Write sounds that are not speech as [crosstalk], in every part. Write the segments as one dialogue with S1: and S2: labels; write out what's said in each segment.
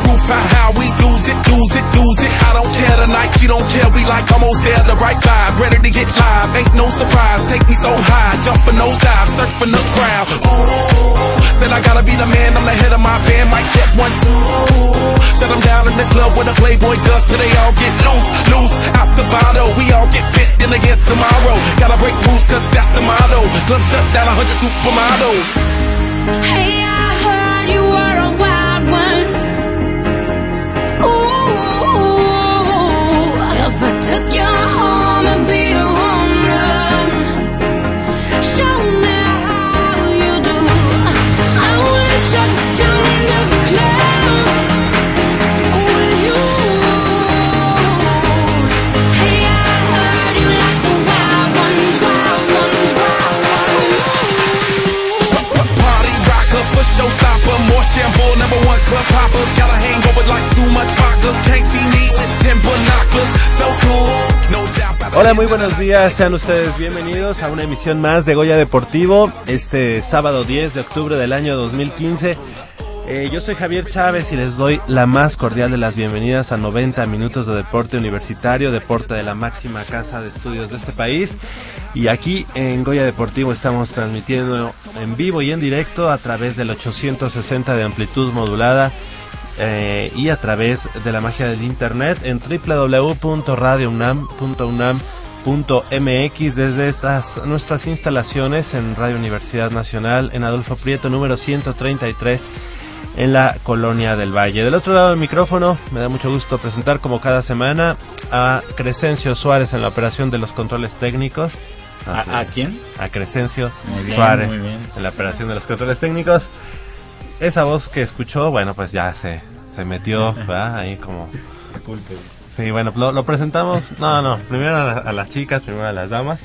S1: the roof, how, how we lose it, lose it, lose it. I don't care tonight, she don't care. We like almost there, the right vibe. Ready to get live, ain't no surprise. Take me so high, jumping those dives, surfing the crowd. Ooh, said I gotta be the man, I'm the head of my band. Mic check one, two. Shut them down in the club with a Playboy does till they all get loose, loose. Out the bottle, we all get fit in again tomorrow. Gotta break rules, cause that's the motto. Club shut down, a hundred supermodels.
S2: Hey, I heard took
S1: your heart. Number one club popper. Got a hangover like too much vodka. Can't see me with ten binoculars. So cool, no doubt about
S3: Hola, muy buenos días, sean ustedes bienvenidos a una emisión más de Goya Deportivo, este sábado 10 de octubre del año 2015. Eh, yo soy Javier Chávez y les doy la más cordial de las bienvenidas a 90 minutos de deporte universitario, deporte de la máxima casa de estudios de este país. Y aquí en Goya Deportivo estamos transmitiendo en vivo y en directo a través del 860 de amplitud modulada eh, y a través de la magia del internet en www.radiounam.unam.mx desde estas nuestras instalaciones en Radio Universidad Nacional en Adolfo Prieto número 133 en la Colonia del Valle. Del otro lado del micrófono me da mucho gusto presentar como cada semana a Crescencio Suárez en la operación de los controles técnicos.
S4: ¿A, a quién?
S3: a Crescencio
S4: bien,
S3: Suárez en la operación de los controles técnicos. Esa voz que escuchó, bueno, pues ya se, se metió, [laughs] ¿verdad? Ahí como...
S4: Disculpe.
S3: Sí, bueno, lo, lo presentamos, no, no, primero a, la- a las chicas, primero a las damas.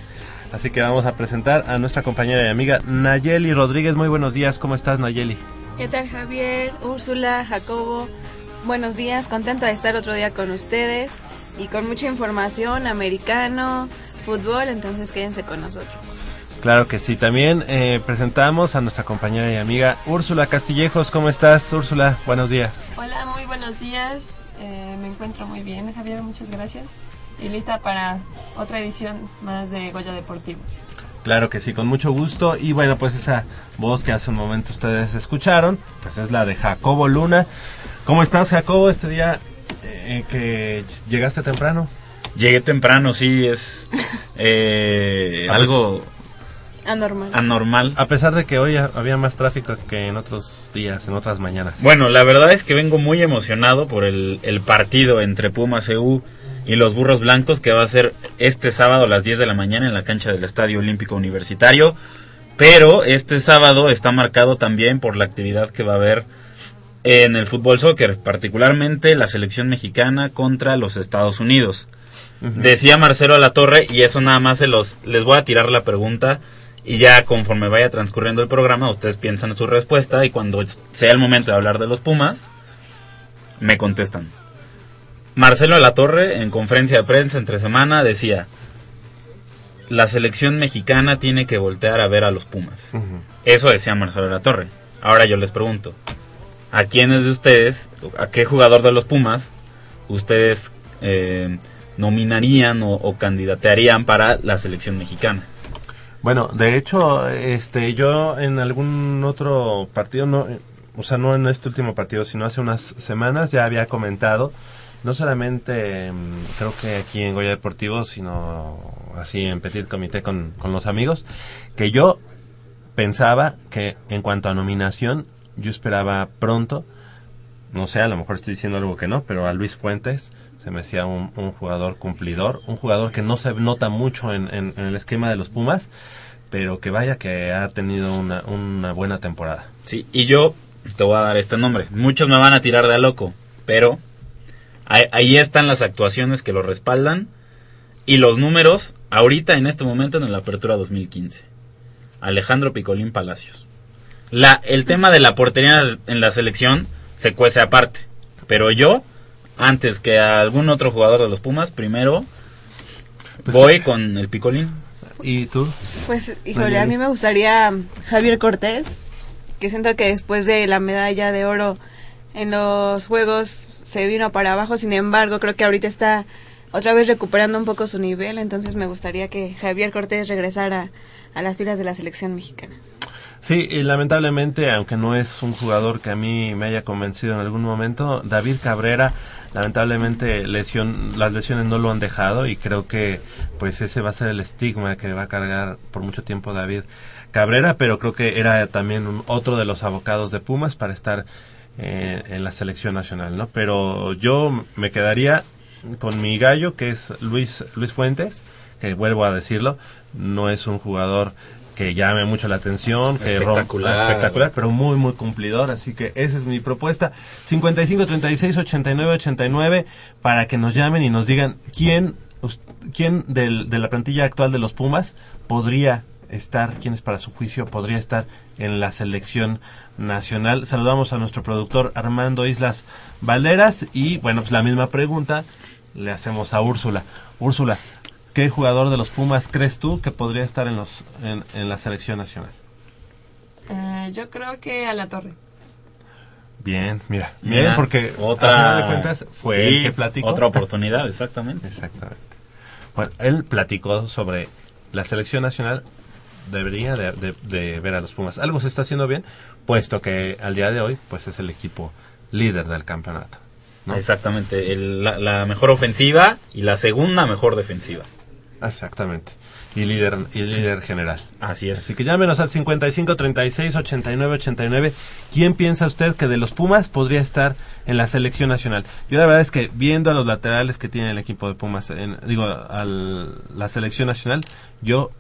S3: Así que vamos a presentar a nuestra compañera y amiga Nayeli Rodríguez. Muy buenos días, ¿cómo estás Nayeli?
S5: ¿Qué tal Javier, Úrsula, Jacobo? Buenos días, contenta de estar otro día con ustedes y con mucha información, americano, fútbol, entonces quédense con nosotros.
S3: Claro que sí, también eh, presentamos a nuestra compañera y amiga Úrsula Castillejos. ¿Cómo estás Úrsula? Buenos días.
S6: Hola, muy buenos días. Eh, me encuentro muy bien, Javier, muchas gracias. Y lista para otra edición más de Goya Deportivo.
S3: Claro que sí, con mucho gusto. Y bueno, pues esa voz que hace un momento ustedes escucharon, pues es la de Jacobo Luna. ¿Cómo estás, Jacobo, este día eh, que llegaste temprano?
S4: Llegué temprano, sí, es eh, [laughs] algo
S5: Anormal.
S4: anormal.
S3: A pesar de que hoy ha- había más tráfico que en otros días, en otras mañanas.
S4: Bueno, la verdad es que vengo muy emocionado por el, el partido entre Pumas EU y los Burros Blancos que va a ser este sábado a las 10 de la mañana en la cancha del Estadio Olímpico Universitario. Pero este sábado está marcado también por la actividad que va a haber en el fútbol soccer, particularmente la selección mexicana contra los Estados Unidos. Decía Marcelo Torre y eso nada más se los les voy a tirar la pregunta y ya conforme vaya transcurriendo el programa ustedes piensan su respuesta y cuando sea el momento de hablar de los Pumas me contestan. Marcelo Torre en conferencia de prensa entre semana decía la selección mexicana tiene que voltear a ver a los Pumas. Eso decía Marcelo Torre. Ahora yo les pregunto, ¿a quiénes de ustedes, a qué jugador de los Pumas ustedes eh, nominarían o, o candidatearían para la selección mexicana?
S3: Bueno, de hecho, este, yo en algún otro partido, no, o sea, no en este último partido, sino hace unas semanas ya había comentado, no solamente mm, creo que aquí en Goya Deportivo, sino así en Petit Comité con, con los amigos, que yo pensaba que en cuanto a nominación, yo esperaba pronto, no sé, a lo mejor estoy diciendo algo que no, pero a Luis Fuentes se me hacía un, un jugador cumplidor, un jugador que no se nota mucho en el esquema de los Pumas, pero que vaya que ha tenido una, una buena temporada.
S4: Sí, y yo te voy a dar este nombre. Muchos me van a tirar de a loco, pero ahí, ahí están las actuaciones que lo respaldan y los números ahorita en este momento en la apertura 2015. Alejandro Picolín Palacios. La, el tema de la portería en la selección se cuece aparte, pero yo, antes que a algún otro jugador de los Pumas, primero
S3: Pues
S4: voy con el Picolín.
S3: ¿Y tú?
S5: Pues, híjole, a mí me gustaría Javier Cortés, que siento que después de la medalla de oro en los Juegos se vino para abajo, sin embargo creo que ahorita está otra vez recuperando un poco su nivel, entonces me gustaría que Javier Cortés regresara a las filas de la selección mexicana.
S3: Sí, y lamentablemente, aunque no es un jugador que a mí me haya convencido en algún momento, David Cabrera, lamentablemente lesión, las lesiones no lo han dejado y creo que pues ese va a ser el estigma que va a cargar por mucho tiempo David Cabrera, pero creo que era también otro de los abocados de Pumas para estar eh, en la selección nacional, ¿no? Pero yo me quedaría con mi gallo, que es Luis, Luis Fuentes, que vuelvo a decirlo, no es un jugador que llame mucho la atención, que rompa-
S4: Espectacular.
S3: espectacular, pero muy, muy cumplidor. Así que esa es mi propuesta. 55 36 89 89 para que nos llamen y nos digan quién, quién del- de la plantilla actual de los Pumas podría estar, quién es para su juicio, podría estar en la selección nacional. Saludamos a nuestro productor Armando Islas Valderas y bueno, pues la misma pregunta le hacemos a Úrsula. Úrsula, ¿qué jugador de los Pumas crees tú que podría estar en, los, en, en la selección nacional?
S6: Eh, yo creo que a la torre.
S3: Bien, mira,
S4: Mira,
S3: bien, porque
S4: otra,
S3: a final de cuentas fue
S4: sí,
S3: el que platicó.
S4: Otra oportunidad, exactamente.
S3: Exactamente. Bueno, él platicó sobre la selección nacional debería de, de- de ver a los Pumas. Algo se está haciendo bien, puesto que al día de hoy, pues es el equipo líder del campeonato. ¿no?
S4: Exactamente. El- la, la mejor ofensiva y la segunda mejor defensiva.
S3: Exactamente. Y líder, y líder general.
S4: Así es.
S3: Así que llámenos al 55 36 89 89. ¿Quién piensa usted que de los Pumas podría estar en la selección nacional? Yo la verdad es que viendo a los laterales que tiene el equipo de Pumas, en, digo, a la selección nacional, yo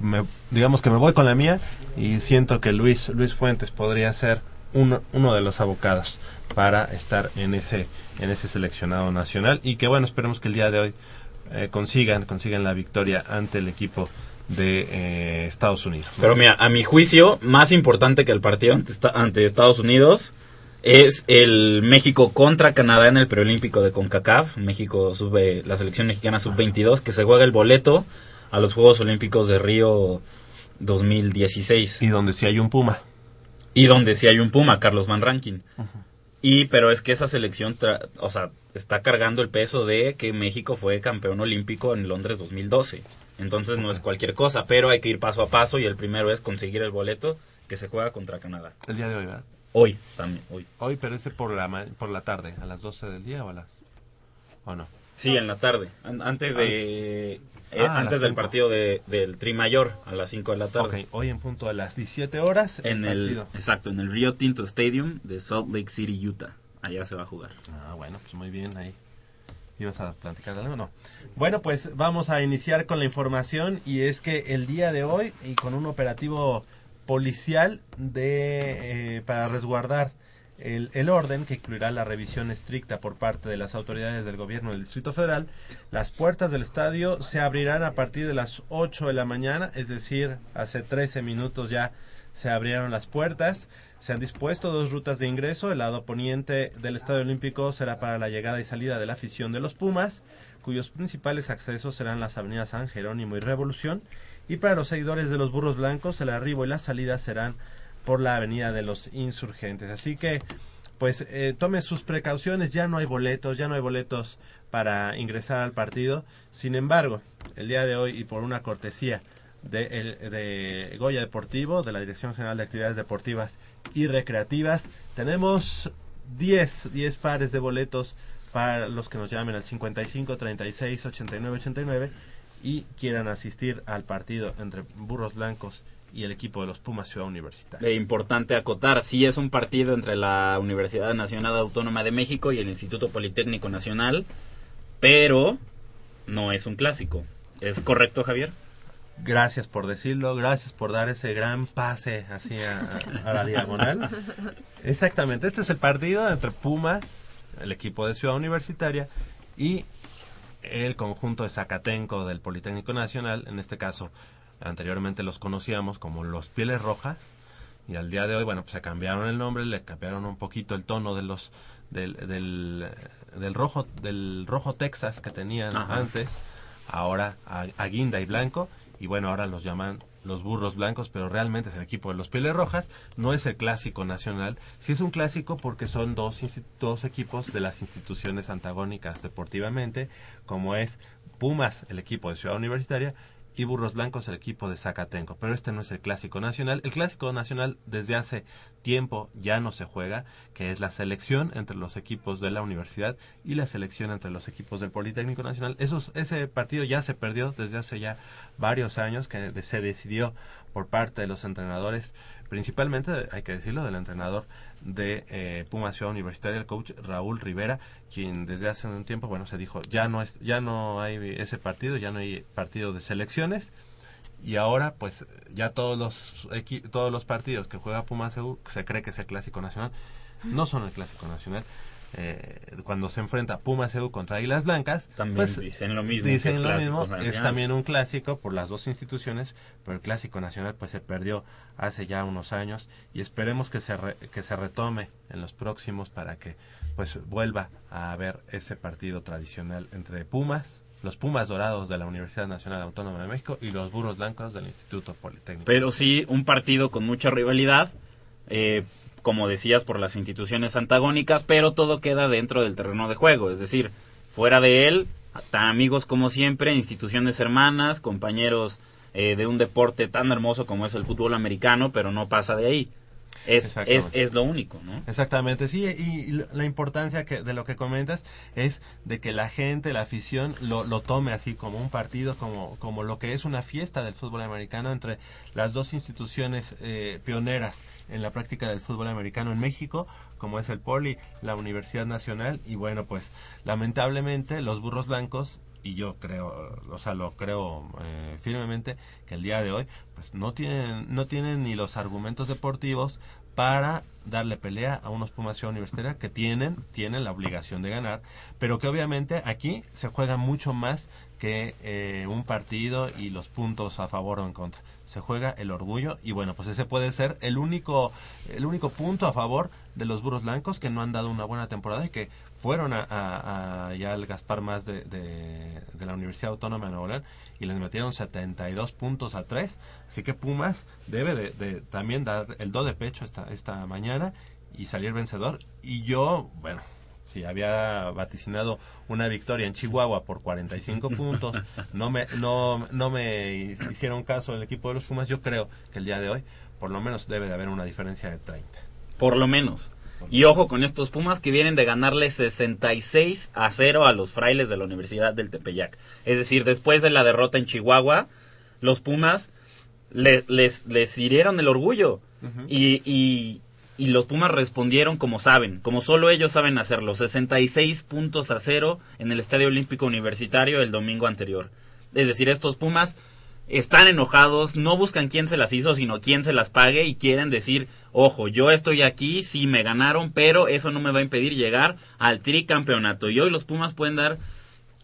S3: me, digamos que me voy con la mía y siento que Luis Luis Fuentes podría ser uno, uno de los abocados para estar en ese en ese seleccionado nacional y que bueno esperemos que el día de hoy eh, consigan consigan la victoria ante el equipo de eh, Estados Unidos.
S4: Pero mira, a mi juicio, más importante que el partido ante, ante Estados Unidos es el México contra Canadá en el preolímpico de CONCACAF. México sube, la selección mexicana sub-22, que se juega el boleto a los Juegos Olímpicos de Río 2016.
S3: y donde sí hay un Puma
S4: Y donde sí hay un Puma, Carlos Van Rankin. Y pero es que esa selección, tra- o sea, está cargando el peso de que México fue campeón olímpico en Londres 2012. Entonces no es cualquier cosa, pero hay que ir paso a paso y el primero es conseguir el boleto que se juega contra Canadá.
S3: el día de hoy ¿verdad?
S4: Hoy también, hoy.
S3: hoy pero ese por la ma- por la tarde a las 12 del día o a las o no
S4: Sí, en la tarde, an- antes de
S3: Ah,
S4: eh,
S3: a
S4: antes del
S3: cinco.
S4: partido de, del Tri Mayor a las 5 de la tarde.
S3: Ok, hoy en punto a las 17 horas
S4: En el
S3: partido.
S4: exacto, en el Rio Tinto Stadium de Salt Lake City, Utah. Allá se va a jugar.
S3: Ah, bueno, pues muy bien ahí. ¿Ibas a platicar de algo? No. Bueno, pues vamos a iniciar con la información y es que el día de hoy y con un operativo policial de eh, para resguardar el, orden que incluirá la revisión estricta por parte de las autoridades del gobierno del Distrito Federal, las puertas del estadio se abrirán a partir de las 8 de la mañana, es decir, hace 13 minutos ya se abrieron las puertas. Se han dispuesto dos rutas de ingreso. El lado poniente del Estadio Olímpico será para la llegada y salida de la afición de los Pumas, cuyos principales accesos serán las avenidas San Jerónimo y Revolución. Y para los seguidores de los Burros Blancos, el arribo y la salida serán por la avenida de los Insurgentes. Así que, pues, eh, tome sus precauciones. Ya no hay boletos, ya no hay boletos para ingresar al partido. Sin embargo, el día de hoy y por una cortesía de, el- de Goya Deportivo, de la Dirección General de Actividades Deportivas y Recreativas. Tenemos 10, 10 pares de boletos para los que nos llamen al 55 36 89 89 y quieran asistir al partido entre Burros Blancos y el equipo de los Pumas Ciudad Universitaria.
S4: Importante acotar, sí es un partido entre la Universidad Nacional Autónoma de México y el Instituto Politécnico Nacional, pero no es un clásico. ¿Es correcto, Javier?
S3: Gracias por decirlo, gracias por dar ese gran pase así a la diagonal. Exactamente, este es el partido entre Pumas, el equipo de Ciudad Universitaria, y el conjunto de Zacatenco del Politécnico Nacional, en este caso anteriormente los conocíamos como los Pieles Rojas, y al día de hoy, bueno, pues se cambiaron el nombre, le cambiaron un poquito el tono de los del, del, del rojo del rojo Texas que tenían
S4: Ajá.
S3: antes, ahora a, a guinda y blanco, y bueno, ahora los llaman los burros blancos, pero realmente es el equipo de los pieles rojas, no es el clásico nacional, sí es un clásico porque son dos, dos equipos de las instituciones antagónicas deportivamente, como es Pumas, el equipo de Ciudad Universitaria, y Burros Blancos, el equipo de Zacatenco. Pero este no es el clásico nacional. El clásico nacional desde hace tiempo ya no se juega, que es la selección entre los equipos de la universidad y la selección entre los equipos del Politécnico Nacional. Esos, ese partido ya se perdió desde hace ya varios años, que se decidió por parte de los entrenadores, principalmente, hay que decirlo, del entrenador de eh, Puma Ciudad Universitaria, el coach Raúl Rivera, quien desde hace un tiempo, bueno, se dijo, ya no es, ya no hay ese partido, ya no hay partido de selecciones, y ahora pues ya todos los todos los partidos que juega Puma se cree que es el clásico nacional. No son el clásico nacional Eh, cuando se enfrenta Puma CU contra Águilas Blancas
S4: También
S3: pues,
S4: dicen lo mismo.
S3: dicen
S4: es
S3: lo
S4: clásico
S3: mismo es también un clásico por las dos instituciones pero el clásico nacional pues se perdió hace ya unos años y esperemos que se re- que se retome en los próximos para que pues vuelva a haber ese partido tradicional entre Pumas los Pumas Dorados de la Universidad Nacional Autónoma de México y los Burros Blancos del Instituto Politécnico.
S4: Pero sí, un partido con mucha rivalidad, eh, como decías, por las instituciones antagónicas, pero todo queda dentro del terreno de juego. Es decir, fuera de él, tan amigos como siempre, instituciones hermanas, compañeros eh, de un deporte tan hermoso como es el fútbol americano, pero no pasa de ahí. Es, es, es lo único, ¿no?
S3: Exactamente, sí, y, y la- la importancia que, de lo que comentas es de que la gente, la afición, lo, lo tome así como un partido, como, como lo que es una fiesta del fútbol americano entre las dos instituciones eh, pioneras en la práctica del fútbol americano en México, como es el Poli, la Universidad Nacional, y bueno, pues lamentablemente los burros blancos y yo creo, o sea, lo creo eh, firmemente que el día de hoy, pues no tienen, no tienen ni los argumentos deportivos para darle pelea a unos Pumas Ciudad Universitaria que tienen, tienen la obligación de ganar, pero que obviamente aquí se juega mucho más que eh, un partido y los puntos a favor o en contra. Se juega el orgullo y bueno, pues ese puede ser el único, el único punto a favor de los burros blancos que no han dado una buena temporada y que fueron a, ya al Gaspar más de, de, de la Universidad Autónoma de Nuevo León y les metieron 72 puntos a 3. Así que Pumas debe de, de también dar el do de pecho esta, esta mañana y salir vencedor. Y yo, bueno, si había vaticinado una victoria en Chihuahua por 45 puntos, [laughs] no me, no, no me hicieron caso el equipo de los Pumas, yo creo que el día de hoy por lo menos debe de haber una diferencia de 30.
S4: Por lo menos. Y ojo con estos Pumas que vienen de ganarle 66 a 0 a los frailes de la Universidad del Tepeyac. Es decir, después de la derrota en Chihuahua, los Pumas le- les, les hirieron el orgullo. y, y, y los Pumas respondieron como saben, como solo ellos saben hacerlo. 66 puntos a 0 en el Estadio Olímpico Universitario el domingo anterior. Es decir, estos Pumas están enojados, no buscan quién se las hizo, sino quién se las pague y quieren decir, ojo, yo estoy aquí, sí me ganaron, pero eso no me va a impedir llegar al tricampeonato. Y hoy los Pumas pueden dar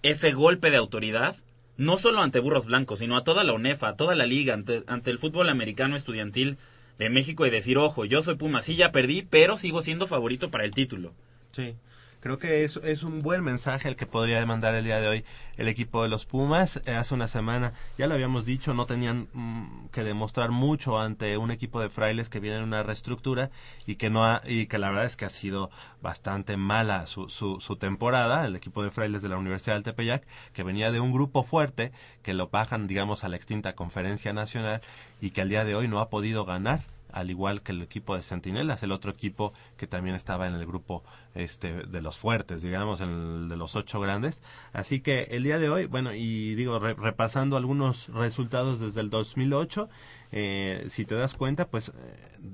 S4: ese golpe de autoridad, no solo ante Burros Blancos, sino a toda la UNEFA, a toda la liga, ante, ante el fútbol americano estudiantil de México y decir, ojo, yo soy Pumas, sí ya perdí, pero sigo siendo favorito para el título.
S3: Sí, creo que es, es un buen mensaje el que podría mandar el día de hoy el equipo de los Pumas. Eh, hace una semana, ya lo habíamos dicho, no tenían mm, que demostrar mucho ante un equipo de frailes que viene en una reestructura y que no ha- y que la verdad es que ha sido bastante mala su, su, su temporada, el equipo de frailes de la Universidad del Tepeyac, que venía de un grupo fuerte, que lo bajan, digamos, a la extinta conferencia nacional y que al día de hoy no ha podido ganar al igual que el equipo de Centinelas, el otro equipo que también estaba en el grupo este de los fuertes, digamos, en el de los ocho grandes. Así que el día de hoy, bueno, y digo, re- repasando algunos resultados desde el 2008, eh, si te das cuenta, pues eh,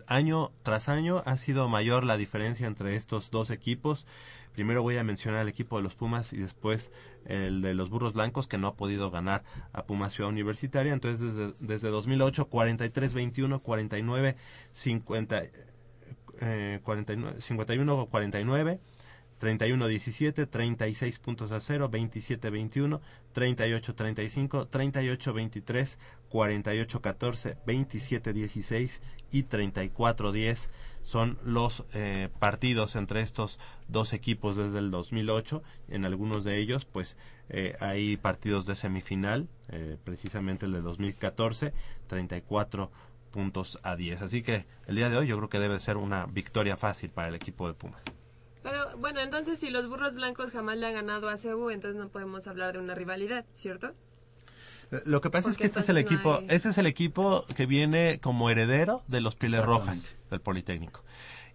S3: año tras año ha sido mayor la diferencia entre estos dos equipos. Primero voy a mencionar el equipo de los Pumas y después el de los Burros Blancos que no ha podido ganar a Pumas Ciudad Universitaria. Entonces desde, desde 2008 43-21, 49 50 eh, 49, 51 49 31-17, 36 puntos a 0, 27-21, 38-35, 38-23, 48-14, 27-16 y 34-10 son los eh, partidos entre estos dos equipos desde el 2008. En algunos de ellos, pues eh, hay partidos de semifinal, eh, precisamente el de 2014, 34 puntos a 10. Así que el día de hoy yo creo que debe ser una victoria fácil para el equipo de Pumas.
S6: Pero bueno, entonces si los burros blancos jamás le han ganado a Cebu, entonces no podemos hablar de una rivalidad, ¿cierto?
S3: Lo que pasa es que este es el
S6: no
S3: equipo,
S6: hay-
S3: ese es el equipo que viene como heredero de los Pieles Rojas del Politécnico.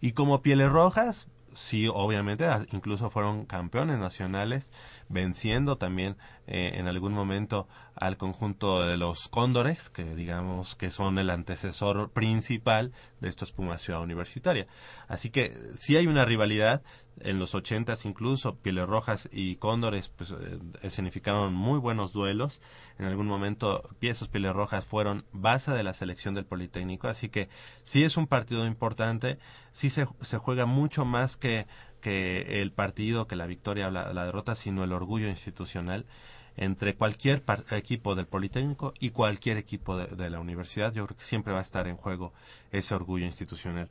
S3: Y como Pieles Rojas, sí, obviamente, incluso fueron campeones nacionales, venciendo también eh, en algún momento al conjunto de los Cóndores, que digamos que son el antecesor principal de estos Pumas Ciudad Universitaria. Así que sí hay una rivalidad, en los ochentas incluso, Pieles Rojas y Cóndores pues, eh, escenificaron muy buenos duelos. En algún momento, esos Pieles Rojas fueron base de la selección del Politécnico, así que sí es un partido importante, sí se, se juega mucho más que, que el partido, que la victoria la, derrota, sino el orgullo institucional entre cualquier equipo del Politécnico y cualquier equipo de, la universidad. Yo creo que siempre va a estar en juego ese orgullo institucional.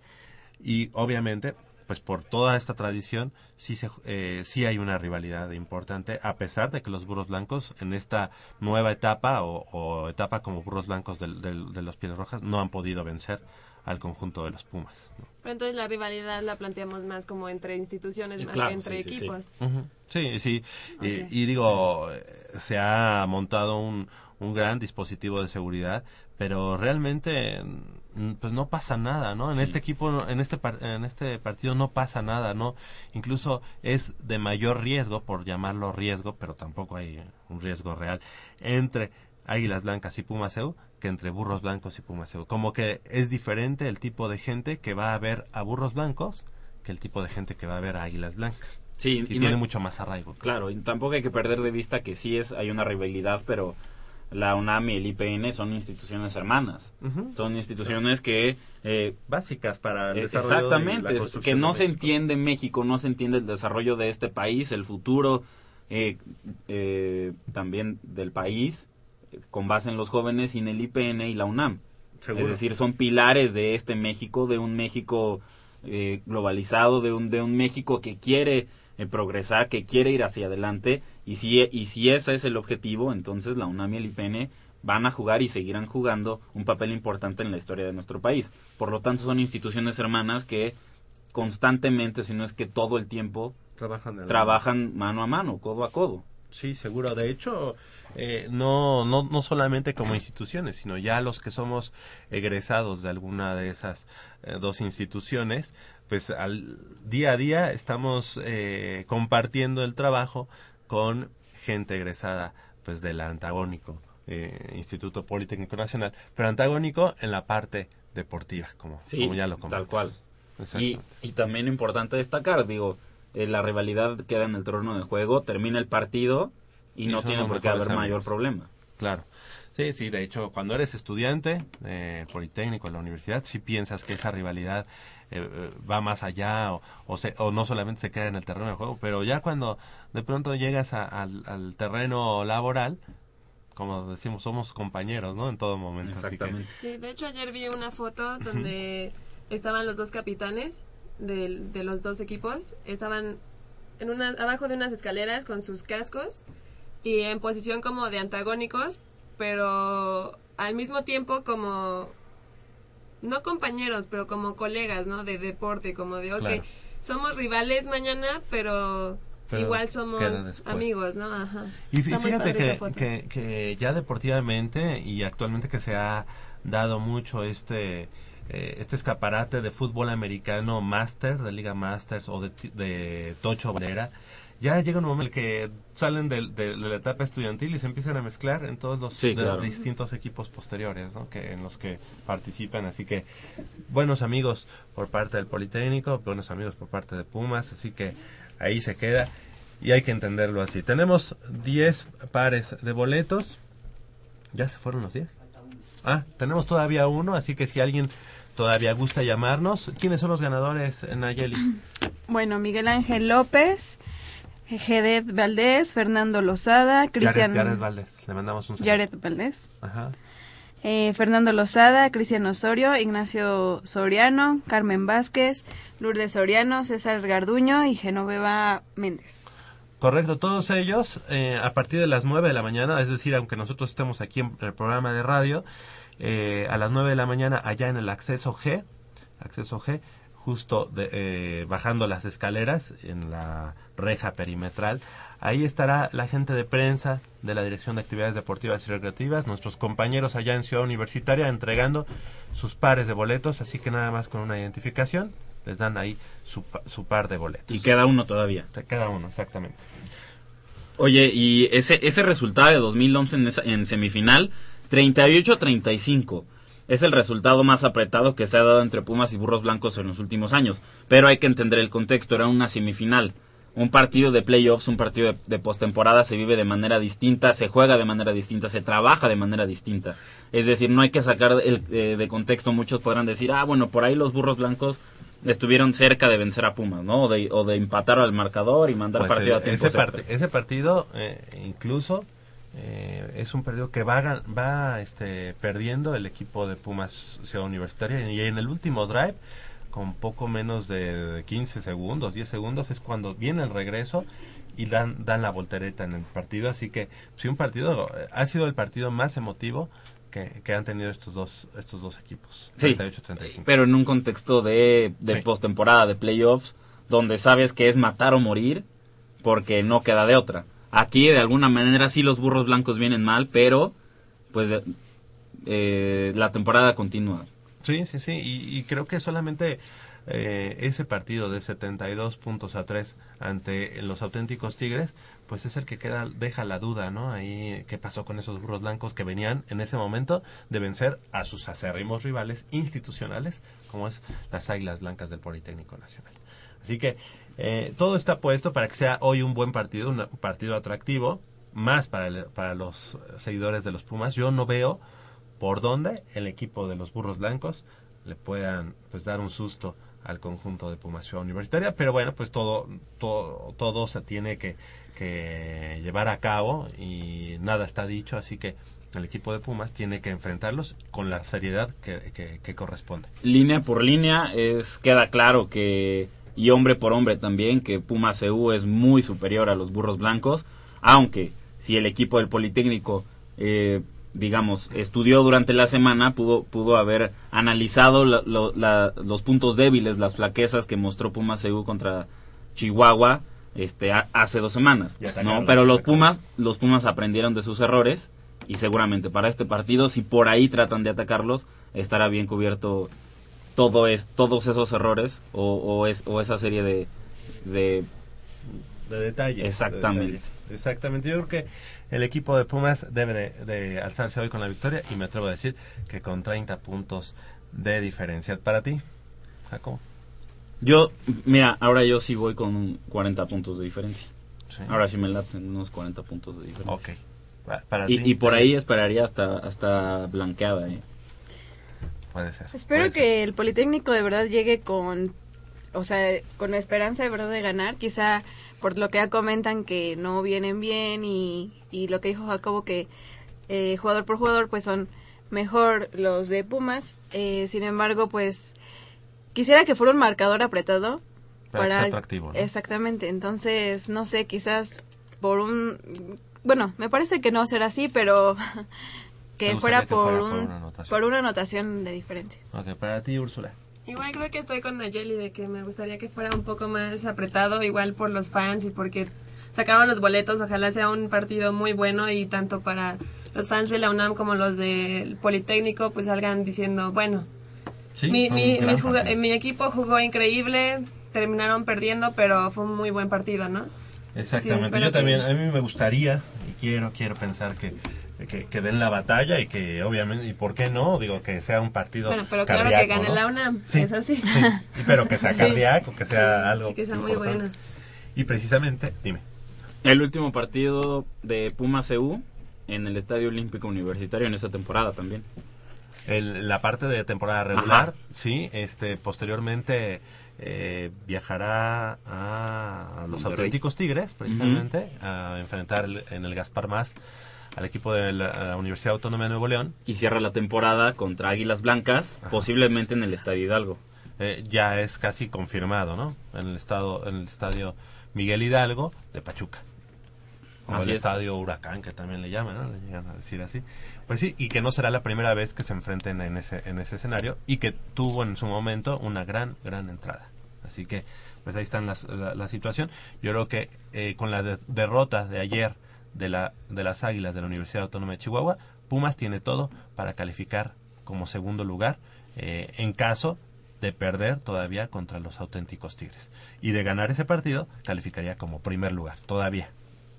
S3: Y obviamente, pues por toda esta tradición, sí, se, eh, sí hay una rivalidad importante, a pesar de que los burros blancos en esta nueva etapa o, etapa como burros blancos del- del- de los Pieles Rojas no han podido vencer al conjunto de los Pumas.
S6: Pero entonces la rivalidad la planteamos más como entre instituciones,
S4: Eh,
S6: más
S4: claro,
S6: que entre
S4: sí, sí, sí.
S6: equipos.
S3: Sí, sí. Y-. Y, digo, se ha montado un, un gran dispositivo de seguridad, pero realmente mm, pues no pasa nada, ¿no? En
S4: Sí.
S3: este equipo, no- en este par- en este partido no pasa nada, ¿no? Incluso es de mayor riesgo, por llamarlo riesgo, pero tampoco hay un riesgo real entre Águilas Blancas y Pumaseu que entre Burros Blancos y Pumaseu. Como que es diferente el tipo de gente que va a ver a Burros Blancos que el tipo de gente que va a ver a Águilas Blancas.
S4: Sí,
S3: Y,
S4: y
S3: tiene
S4: no-
S3: mucho más arraigo.
S4: Claro, y tampoco hay que perder de vista que sí es hay una rivalidad, pero la UNAM y el IPN son instituciones hermanas. Son instituciones que eh,
S3: Básicas para el
S4: Eh,
S3: desarrollo la
S4: Exactamente, es
S3: construcción
S4: que no
S3: de
S4: se entiende México, no se entiende el desarrollo de este país, el futuro eh, eh, también del país, con base en los jóvenes, sin el IPN y la UNAM.
S3: Seguro.
S4: Es decir, son pilares de este México, de un México eh, globalizado, de un, de un México que quiere eh, progresar, que quiere ir hacia adelante, y si, y si ese es el objetivo, entonces la UNAM y el IPN van a jugar y seguirán jugando un papel importante en la historia de nuestro país. Por lo tanto, son instituciones hermanas que constantemente, si no es que todo el tiempo,
S3: Trabajan,
S4: trabajan mano a mano, codo a codo.
S3: Sí, seguro. De hecho, eh, no, no, no solamente como instituciones, sino ya los que somos egresados de alguna de esas eh, dos instituciones, pues al día a día estamos eh, compartiendo el trabajo con gente egresada pues del antagónico eh, Instituto Politécnico Nacional, pero antagónico en la parte deportiva, como,
S4: Sí,
S3: como ya lo
S4: tal
S3: comentas.
S4: cual. Y, y también importante destacar, digo, eh, la rivalidad queda en el terreno de juego, termina el partido y,
S3: Y
S4: no tiene por qué haber mayor problema.
S3: Claro. Sí, sí, de hecho, cuando eres estudiante, eh, politécnico en la universidad, sí piensas que esa rivalidad eh, eh, va más allá o, o, se- o no solamente se queda en el terreno de juego, pero ya cuando de pronto llegas a- al, al terreno laboral, como decimos, somos compañeros, ¿no? En todo momento. así que-
S4: Exactamente.
S6: Sí, de hecho ayer vi una foto donde estaban los dos capitanes del- de, los dos equipos. Estaban en una, abajo de unas escaleras con sus cascos y en posición como de antagónicos, pero al mismo tiempo como no compañeros, pero como colegas, ¿no? De deporte, como de, ok,
S3: Claro.
S6: somos rivales mañana, pero,
S3: Pero
S6: igual somos amigos, ¿no? Ajá.
S3: Y
S6: Está
S3: fíjate que, que, que ya deportivamente y actualmente que se ha dado mucho este eh, este escaparate de fútbol americano Master, de Liga Masters o de, ti- de Tocho Bandera, ya llega un momento en el que salen del- de, de la etapa estudiantil y se empiezan a mezclar en todos los
S4: Sí,
S3: de-
S4: claro.
S3: distintos equipos posteriores ¿no? que en los que participan. Así que buenos amigos por parte del Politécnico, buenos amigos por parte de Pumas, así que ahí se queda y hay que entenderlo así. Tenemos 10 pares de boletos. ¿Ya se fueron los 10? Ah, tenemos todavía uno, así que si alguien todavía gusta llamarnos. ¿Quiénes son los ganadores, Nayeli?
S5: Bueno, Miguel Ángel López, Jedet Valdés, Fernando Lozada, Cristian
S3: Jared, Jared Valdés. Le mandamos un saludo.
S5: Jared Valdés,
S3: Ajá.
S5: eh, Fernando Lozada, Cristian Osorio, Ignacio Soriano, Carmen Vázquez, Lourdes Soriano, César Garduño y Genoveva Méndez.
S3: Correcto, todos ellos eh, a partir de las 9 de la mañana, es decir, aunque nosotros estemos aquí en el programa de radio, eh, a las 9 de la mañana allá en el acceso G, acceso G, justo de, eh, bajando las escaleras en la reja perimetral, ahí estará la gente de prensa de la Dirección de Actividades Deportivas y Recreativas, nuestros compañeros allá en Ciudad Universitaria entregando sus pares de boletos, así que nada más con una identificación les dan ahí su, su par de boletos.
S4: Y queda uno todavía.
S3: Cada uno, exactamente.
S4: Oye, y ese, ese resultado de 2011 en, esa- en semifinal, 38-35. Es el resultado más apretado que se ha dado entre Pumas y Burros Blancos en los últimos años. Pero hay que entender el contexto, era una semifinal. Un partido de playoffs, un partido de, de postemporada se vive de manera distinta, se juega de manera distinta, se trabaja de manera distinta. Es decir, no hay que sacar el, eh, de contexto. Muchos podrán decir, ah, bueno, por ahí los Burros Blancos estuvieron cerca de vencer a Pumas, ¿no? O de, o de empatar al marcador y mandar
S3: Pues,
S4: partido
S3: eh,
S4: a tiempo
S3: ese, ese partido eh, incluso eh, es un partido que va, va este, perdiendo el equipo de Pumas Ciudad Universitaria y en el último drive con poco menos de 15 segundos, 10 segundos es cuando viene el regreso y dan, dan la voltereta en el partido, así que sí un partido eh, ha sido el partido más emotivo que, que han tenido estos dos estos dos equipos.
S4: Sí,
S3: 38-35.
S4: pero en un contexto de, de
S3: Sí.
S4: postemporada, de playoffs, donde sabes que es matar o morir, porque no queda de otra. Aquí, de alguna manera, sí los burros blancos vienen mal, pero pues eh, la temporada continúa.
S3: Sí, sí, sí, y, y creo que solamente eh, ese partido de 72 puntos a 3 ante los auténticos Tigres, pues es el que queda deja la duda, ¿no? Ahí qué pasó con esos burros blancos que venían en ese momento de vencer a sus acérrimos rivales institucionales, como es las Águilas Blancas del Politécnico Nacional. Así que eh, todo está puesto para que sea hoy un buen partido, un partido atractivo, más para, el- para los seguidores de los Pumas. Yo no veo por dónde el equipo de los burros blancos le puedan pues dar un susto al conjunto de Pumas Ciudad Universitaria, pero bueno, pues todo, todo, todo se tiene que, que llevar a cabo y nada está dicho, así que el equipo de Pumas tiene que enfrentarlos con la seriedad que, que- que corresponde.
S4: Línea por línea, es queda claro que, y hombre por hombre también, que Puma CU es muy superior a los burros blancos, aunque si el equipo del Politécnico, eh, digamos, estudió durante la semana, pudo, pudo haber analizado la- lo- la- los puntos débiles, las flaquezas que mostró Puma CU contra Chihuahua este, a- hace dos semanas. ¿no? Pero los. Pumas, los Pumas aprendieron de sus errores y seguramente para este partido, si por ahí tratan de atacarlos, estará bien cubierto todo es, todos esos errores o, o, es, o esa serie de, de
S3: De detalles.
S4: Exactamente.
S3: de detalles. Exactamente. Yo creo que el equipo de Pumas debe de, de alzarse hoy con la victoria y me atrevo a decir que con 30 puntos de diferencia. ¿Para ti, Jacobo?
S4: Yo, mira, ahora yo sí voy con 40 puntos de diferencia.
S3: Sí.
S4: Ahora sí me laten unos 40 puntos de diferencia.
S3: Ok. Para
S4: Y,
S3: ti,
S4: y por ahí esperaría hasta, hasta blanqueada. ¿eh?
S3: Puede ser.
S5: Espero
S3: puede ser.
S5: que el Politécnico de verdad llegue con, o sea, con esperanza de verdad de ganar. Quizá por lo que ya comentan que no vienen bien y, y lo que dijo Jacobo que eh, jugador por jugador pues son mejor los de Pumas. Eh, sin embargo, pues quisiera que fuera un marcador apretado.
S3: Para que sea atractivo, ¿no?
S5: Exactamente. Entonces, no sé, quizás por un... Bueno, me parece que no será así, pero [laughs] que fuera
S3: que
S5: por
S3: fuera por
S5: un
S3: una anotación.
S5: por una anotación de diferencia.
S3: Ok, para ti, Úrsula.
S6: Igual creo que estoy con Nayeli de que me gustaría que fuera un poco más apretado, igual por los fans y porque sacaron los boletos, ojalá sea un partido muy bueno y tanto para los fans de la UNAM como los del Politécnico pues salgan diciendo, bueno,
S3: Sí,
S6: mi, mi, mis eh, mi equipo jugó increíble, terminaron perdiendo, pero fue un muy buen partido, ¿no?
S3: Exactamente.
S6: Sí,
S3: Yo
S6: que-
S3: también, a mí me gustaría y quiero, quiero pensar que, que, que den la batalla y que obviamente, y por qué no, digo, que sea un partido
S6: Bueno, pero claro que gane
S3: ¿no?
S6: la UNAM,
S3: Sí,
S6: es así.
S3: sí, y pero que sea cardíaco, que sea
S6: Sí,
S3: algo
S6: sí, que sea muy
S3: importante.
S6: bueno.
S3: Y precisamente, dime.
S4: El último partido de Puma CU en el Estadio Olímpico Universitario en esta temporada también.
S3: El- la parte de temporada regular,
S4: Ajá.
S3: sí, este, posteriormente eh, viajará a, los
S4: Monterrey.
S3: auténticos Tigres, precisamente, a enfrentar el- en el Gaspar Más al equipo de la, la Universidad Autónoma de Nuevo León.
S4: Y cierra la temporada contra Águilas Blancas, posiblemente en el Estadio Hidalgo.
S3: Eh, ya es casi confirmado, ¿no? En el estado, en el estadio Miguel Hidalgo de Pachuca. O
S4: Así
S3: el
S4: es.
S3: estadio Huracán, que también le llaman, ¿no? Le llegan a decir así. Pues sí, y que no será la primera vez que se enfrenten en ese, en ese escenario y que tuvo en su momento una gran, gran entrada. Así que, pues ahí está la, la, la situación. Yo creo que eh, con la de- derrota de ayer de, la, de las Águilas de la Universidad Autónoma de Chihuahua, Pumas tiene todo para calificar como segundo lugar eh, en caso de perder todavía contra los auténticos Tigres. Y de ganar ese partido, calificaría como primer lugar, todavía.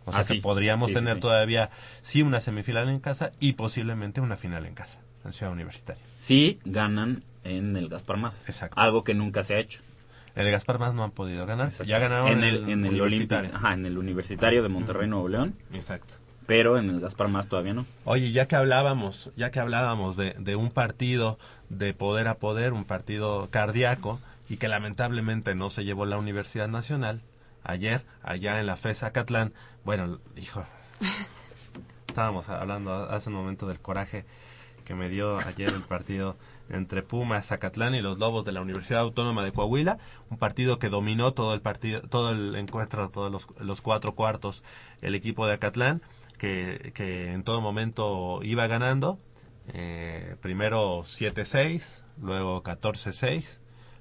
S3: O sea
S4: Ah,
S3: que
S4: sí.
S3: podríamos
S4: Sí,
S3: tener
S4: sí.
S3: todavía, sí, una semifinal en casa y posiblemente una final en casa, en Ciudad Universitaria.
S4: Sí ganan en el Gaspar Más.
S3: Exacto.
S4: Algo que nunca se ha hecho.
S3: El Gaspar más no han podido ganar. Ya ganaron
S4: en el, en el
S3: Universitario.
S4: Olímpico, ajá, en el Universitario de Monterrey, Nuevo León,
S3: Exacto.
S4: pero en el Gaspar Más todavía no.
S3: Oye, ya que hablábamos, ya que hablábamos de, de un partido de poder a poder, un partido cardíaco, y que lamentablemente no se llevó la Universidad Nacional, ayer, allá en la FES Catlán, bueno, hijo, [laughs] estábamos hablando hace un momento del coraje que me dio ayer el partido entre Pumas, Zacatlán y los Lobos de la Universidad Autónoma de Coahuila, un partido que dominó todo el partido, todo el encuentro, todos los, los cuatro cuartos, el equipo de Acatlán, que, que en todo momento iba ganando, eh, primero 7-6, luego 14-6,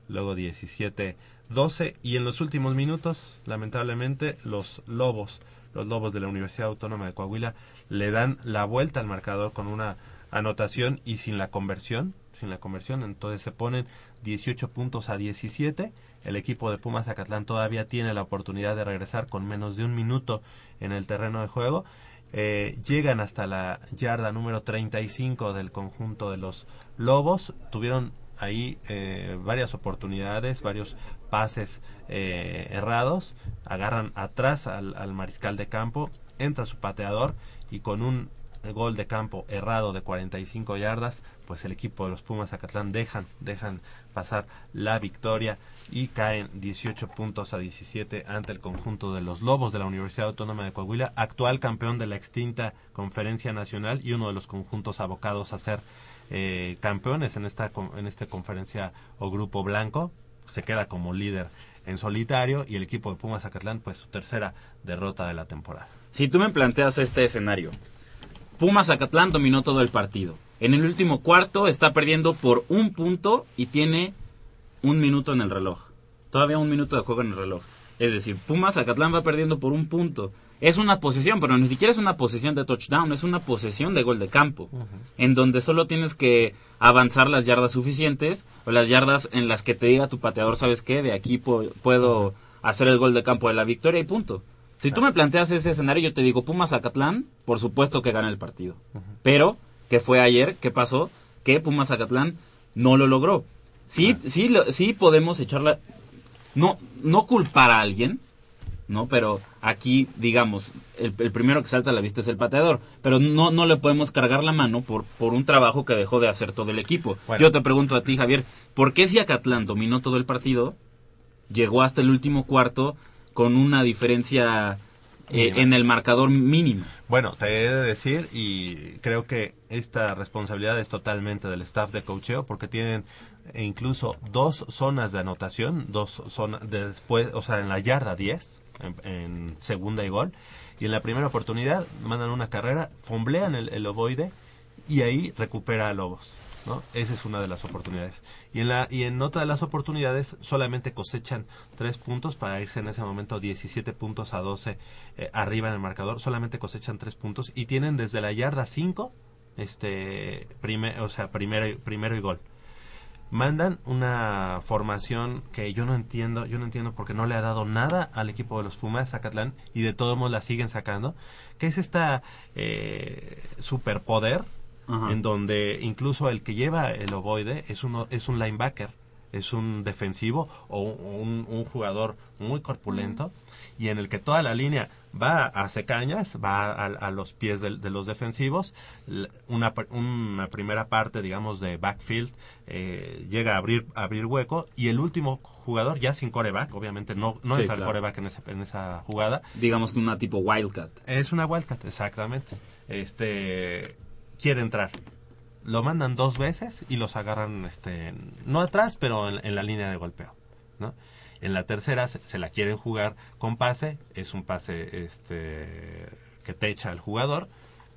S3: luego 17-12 y en los últimos minutos, lamentablemente, los Lobos, los Lobos de la Universidad Autónoma de Coahuila le dan la vuelta al marcador con una anotación y sin la conversión, sin la conversión, entonces se ponen 18 puntos a 17. El equipo de Pumas Zacatlán todavía tiene la oportunidad de regresar con menos de un minuto en el terreno de juego. Eh, llegan hasta la yarda número 35 del conjunto de los Lobos. Tuvieron ahí eh, varias oportunidades, varios pases eh, errados. Agarran atrás al, al mariscal de campo, entra su pateador y con un gol de campo errado de 45 yardas, pues el equipo de los Pumas Zacatlán dejan, dejan pasar la victoria y caen 18 puntos a 17 ante el conjunto de los Lobos de la Universidad Autónoma de Coahuila, actual campeón de la extinta Conferencia Nacional y uno de los conjuntos abocados a ser eh, campeones en esta en esta conferencia o grupo blanco. Se queda como líder en solitario y el equipo de Pumas Zacatlán, pues su tercera derrota de la temporada.
S4: Si tú me planteas este escenario, Pumas Zacatlán dominó todo el partido. En el último cuarto está perdiendo por un punto y tiene un minuto en el reloj. Todavía un minuto de juego en el reloj. Es decir, Pumas Zacatlán va perdiendo por un punto. Es una posesión, pero ni siquiera es una posesión de touchdown, es una posesión de gol de campo. En donde solo tienes que avanzar las yardas suficientes o las yardas en las que te diga tu pateador, ¿sabes qué? De aquí pu- puedo hacer el gol de campo de la victoria y punto. Si tú me planteas ese escenario, yo te digo, Pumas Zacatlán, por supuesto que gana el partido. Pero, ¿qué fue ayer? ¿Qué pasó? Que Pumas Zacatlán no lo logró. Sí, sí, lo- sí podemos echarla... No, no culpar a alguien, ¿no? Pero aquí, digamos, el, el primero que salta a la vista es el pateador. Pero no, no le podemos cargar la mano por, por un trabajo que dejó de hacer todo el equipo.
S3: Bueno.
S4: Yo te pregunto a ti, Javier, ¿por qué si Acatlán dominó todo el partido, llegó hasta el último cuarto con una diferencia eh, en el marcador mínimo?
S3: Bueno, te he de decir y creo que esta responsabilidad es totalmente del staff de cocheo porque tienen e incluso dos zonas de anotación, dos zonas después, o sea, en la yarda 10, en, en segunda y gol, y en la primera oportunidad mandan una carrera, fomblean el, el ovoide y ahí recupera a Lobos. Esa es una de las oportunidades. Y en, la, y en otra de las oportunidades solamente cosechan tres puntos para irse en ese momento 17 puntos a 12 eh, arriba en el marcador. Solamente cosechan tres puntos y tienen desde la yarda 5, este, o sea, primero, primero y gol. Mandan una formación que yo no entiendo, yo no entiendo porque no le ha dado nada al equipo de los Pumas Zacatlán y de todos modos la siguen sacando, que es esta eh, superpoder
S4: Ajá.
S3: en donde incluso el que lleva el ovoide es uno es un linebacker es un defensivo o un, un jugador muy corpulento y en el que toda la línea va hace cañas, va a, a los pies de, los defensivos, una, una primera parte, digamos, de backfield eh, llega a abrir, a abrir hueco y el último jugador, ya sin coreback, obviamente no, no
S7: Sí,
S3: entra el coreback en, ese- en esa jugada,
S7: Digamos que una tipo Wildcat.
S3: es una wildcat, exactamente. Este quiere entrar. Lo mandan dos veces y los agarran, este, no atrás, pero en, la línea de golpeo, ¿no? En la tercera se, la quieren jugar con pase, es un pase, este, que te echa al jugador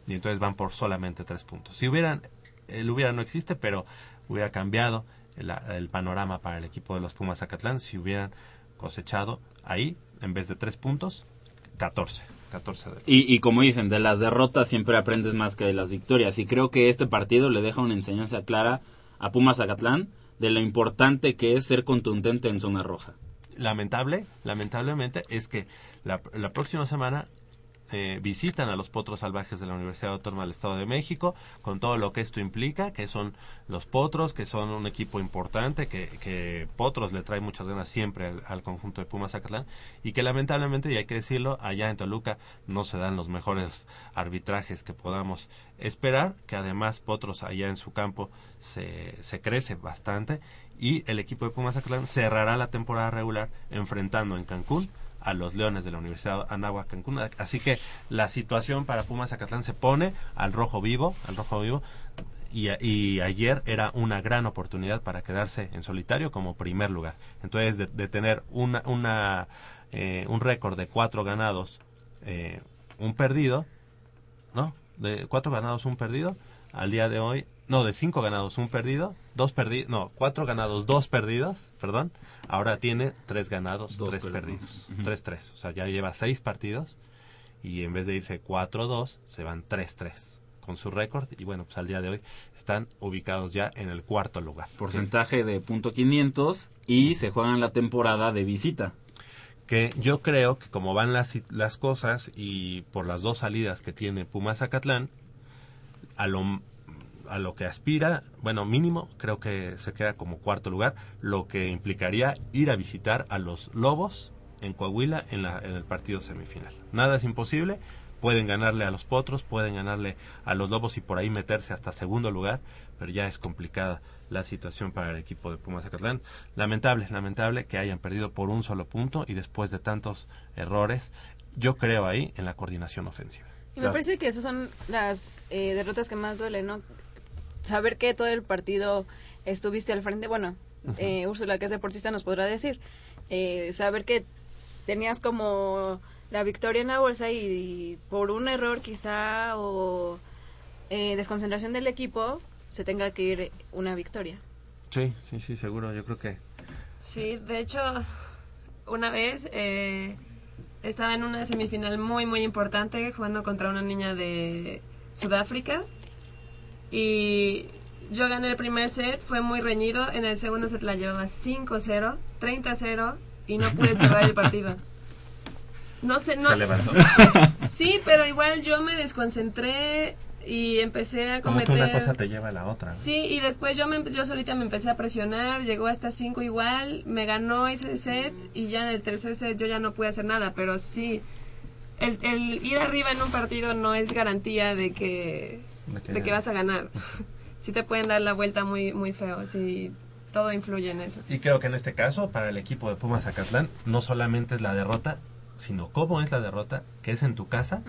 S3: y entonces van por solamente tres puntos. Si hubieran, el hubiera no existe, pero hubiera cambiado el, el panorama para el equipo de los Pumas Zacatlán si hubieran cosechado ahí, en vez de tres puntos, 14. 14 de
S7: Y, y como dicen, de las derrotas siempre aprendes más que de las victorias. Y creo que este partido le deja una enseñanza clara a Pumas Zacatlán de lo importante que es ser contundente en zona roja.
S3: lamentable, lamentablemente, es que la, la próxima semana eh, visitan a los potros salvajes de la Universidad Autónoma del Estado de México, con todo lo que esto implica, que son los potros, que son un equipo importante, que, potros le trae muchas ganas siempre al, conjunto de Pumas Zacatlán, y que lamentablemente, y hay que decirlo, allá en Toluca no se dan los mejores arbitrajes que podamos esperar, que además potros allá en su campo se, se crece bastante, y el equipo de Pumas Zacatlán cerrará la temporada regular enfrentando en Cancún a los Leones de la Universidad Anáhuac Cancún. Así que la situación para Pumas Zacatlán se pone al rojo vivo, al rojo vivo. Y, y ayer era una gran oportunidad para quedarse en solitario como primer lugar. Entonces, de, de tener una, una, eh, un récord de cuatro ganados, eh, un perdido, ¿no? De cuatro ganados, un perdido, al día de hoy, no, de cinco ganados, un perdido, dos perdidos, no, cuatro ganados, dos perdidos, perdón, ahora tiene tres ganados,
S7: Dos
S3: tres
S7: perdidos.
S3: perdidos,
S7: Ujú.
S3: tres, tres, o sea, ya lleva seis partidos y en vez de irse 4-2, se van 3-3 con su récord y bueno, pues al día de hoy están ubicados ya en el cuarto lugar.
S7: Porcentaje de punto 500 y se juegan la temporada de visita.
S3: que yo creo que como van las, las cosas y por las dos salidas que tiene Pumas Zacatlán, a lo, a lo que aspira, bueno, mínimo, creo que se queda como cuarto lugar, lo que implicaría ir a visitar a los Lobos en Coahuila en, la, en el partido semifinal. Nada es imposible, pueden ganarle a los Potros, pueden ganarle a los Lobos y por ahí meterse hasta segundo lugar, pero ya es complicada la situación para el equipo de Pumas Zacatlán. Lamentable, lamentable que hayan perdido por un solo punto y después de tantos errores, yo creo ahí en la coordinación ofensiva.
S5: Y me
S7: Claro.
S5: parece que esas son las eh, derrotas que más duelen, ¿no? Saber que todo el partido estuviste al frente, bueno, eh, Úrsula, que es deportista, nos podrá decir. Eh, saber que tenías como la victoria en la bolsa y, y por un error quizá o eh, desconcentración del equipo se tenga que ir una victoria.
S3: Sí, sí, sí, seguro, yo creo que...
S6: Sí, de hecho, una vez eh, estaba en una semifinal muy, muy importante jugando contra una niña de Sudáfrica. Y yo gané el primer set, fue muy reñido. En el segundo set la llevaba 5-0, 30-0 y no pude cerrar el partido. No sé, no.
S3: Se levantó. [laughs]
S6: Sí, pero igual yo me desconcentré y empecé a
S3: Como que
S6: cometer.
S3: una cosa te lleva a la otra. ¿no?
S6: Sí, y después yo, me, yo solita me empecé a presionar, llegó hasta 5 igual, me ganó ese set y ya en el tercer set yo ya no pude hacer nada, pero sí, el, el ir arriba en un partido no es garantía de que,
S3: De que-
S6: de que vas a ganar. [laughs] sí te pueden dar la vuelta muy, muy feo, sí, todo influye en eso.
S3: Y creo que en este caso, para el equipo de Pumas Zacatlán, no solamente es la derrota, sino cómo es la derrota, que es en tu casa,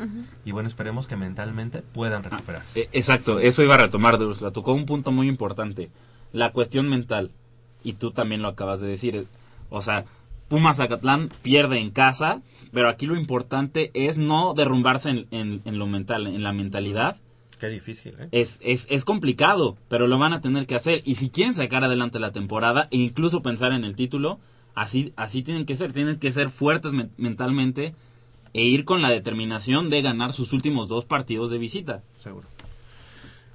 S3: y bueno, esperemos que mentalmente puedan recuperar.
S7: Eh, Exacto, eso iba a retomar de Úrsula. Tocó un punto muy importante, la cuestión mental. Y tú también lo acabas de decir. O sea, Pumas Zacatlán pierde en casa, pero aquí lo importante es no derrumbarse en, en- en lo mental, en la mentalidad.
S3: Qué difícil, ¿eh?
S7: Es, es, es complicado, pero lo van a tener que hacer. Y si quieren sacar adelante la temporada e incluso pensar en el título, así, así tienen que ser. Tienen que ser fuertes men- mentalmente e ir con la determinación de ganar sus últimos dos partidos de visita.
S3: Seguro.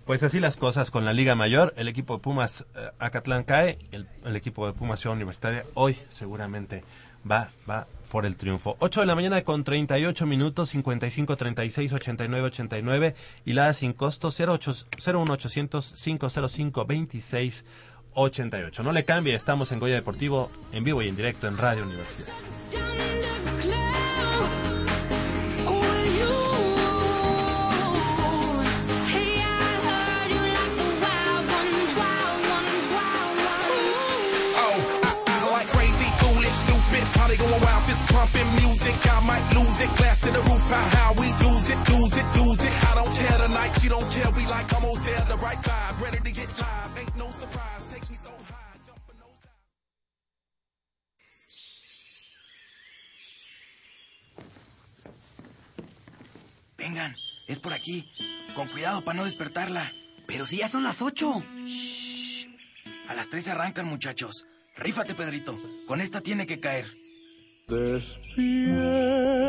S3: Pues así las cosas con la Liga Mayor. El equipo de Pumas eh, Acatlán cae. El, el equipo de Pumas Ciudad Universitaria hoy seguramente va, va por el triunfo. 8 de la mañana con 38 minutos, 55 36 89 89 y la sin costo 08 01800 505 26 88. No le cambie, estamos en Goya Deportivo, en vivo y en directo en Radio Universidad.
S1: Glass to the roof, how, how we lose it, lose it, lose it. I don't care tonight, she don't care, we like almost there, the right vibe, ready to get live, ain't no surprise, take me so high, jumping those high.
S8: Vengan, es por aquí. Con cuidado para no despertarla. Pero si ya son las ocho. Shh. A las tres se arrancan, muchachos. Rífate, Pedrito. Con esta tiene que caer.
S9: Despierta,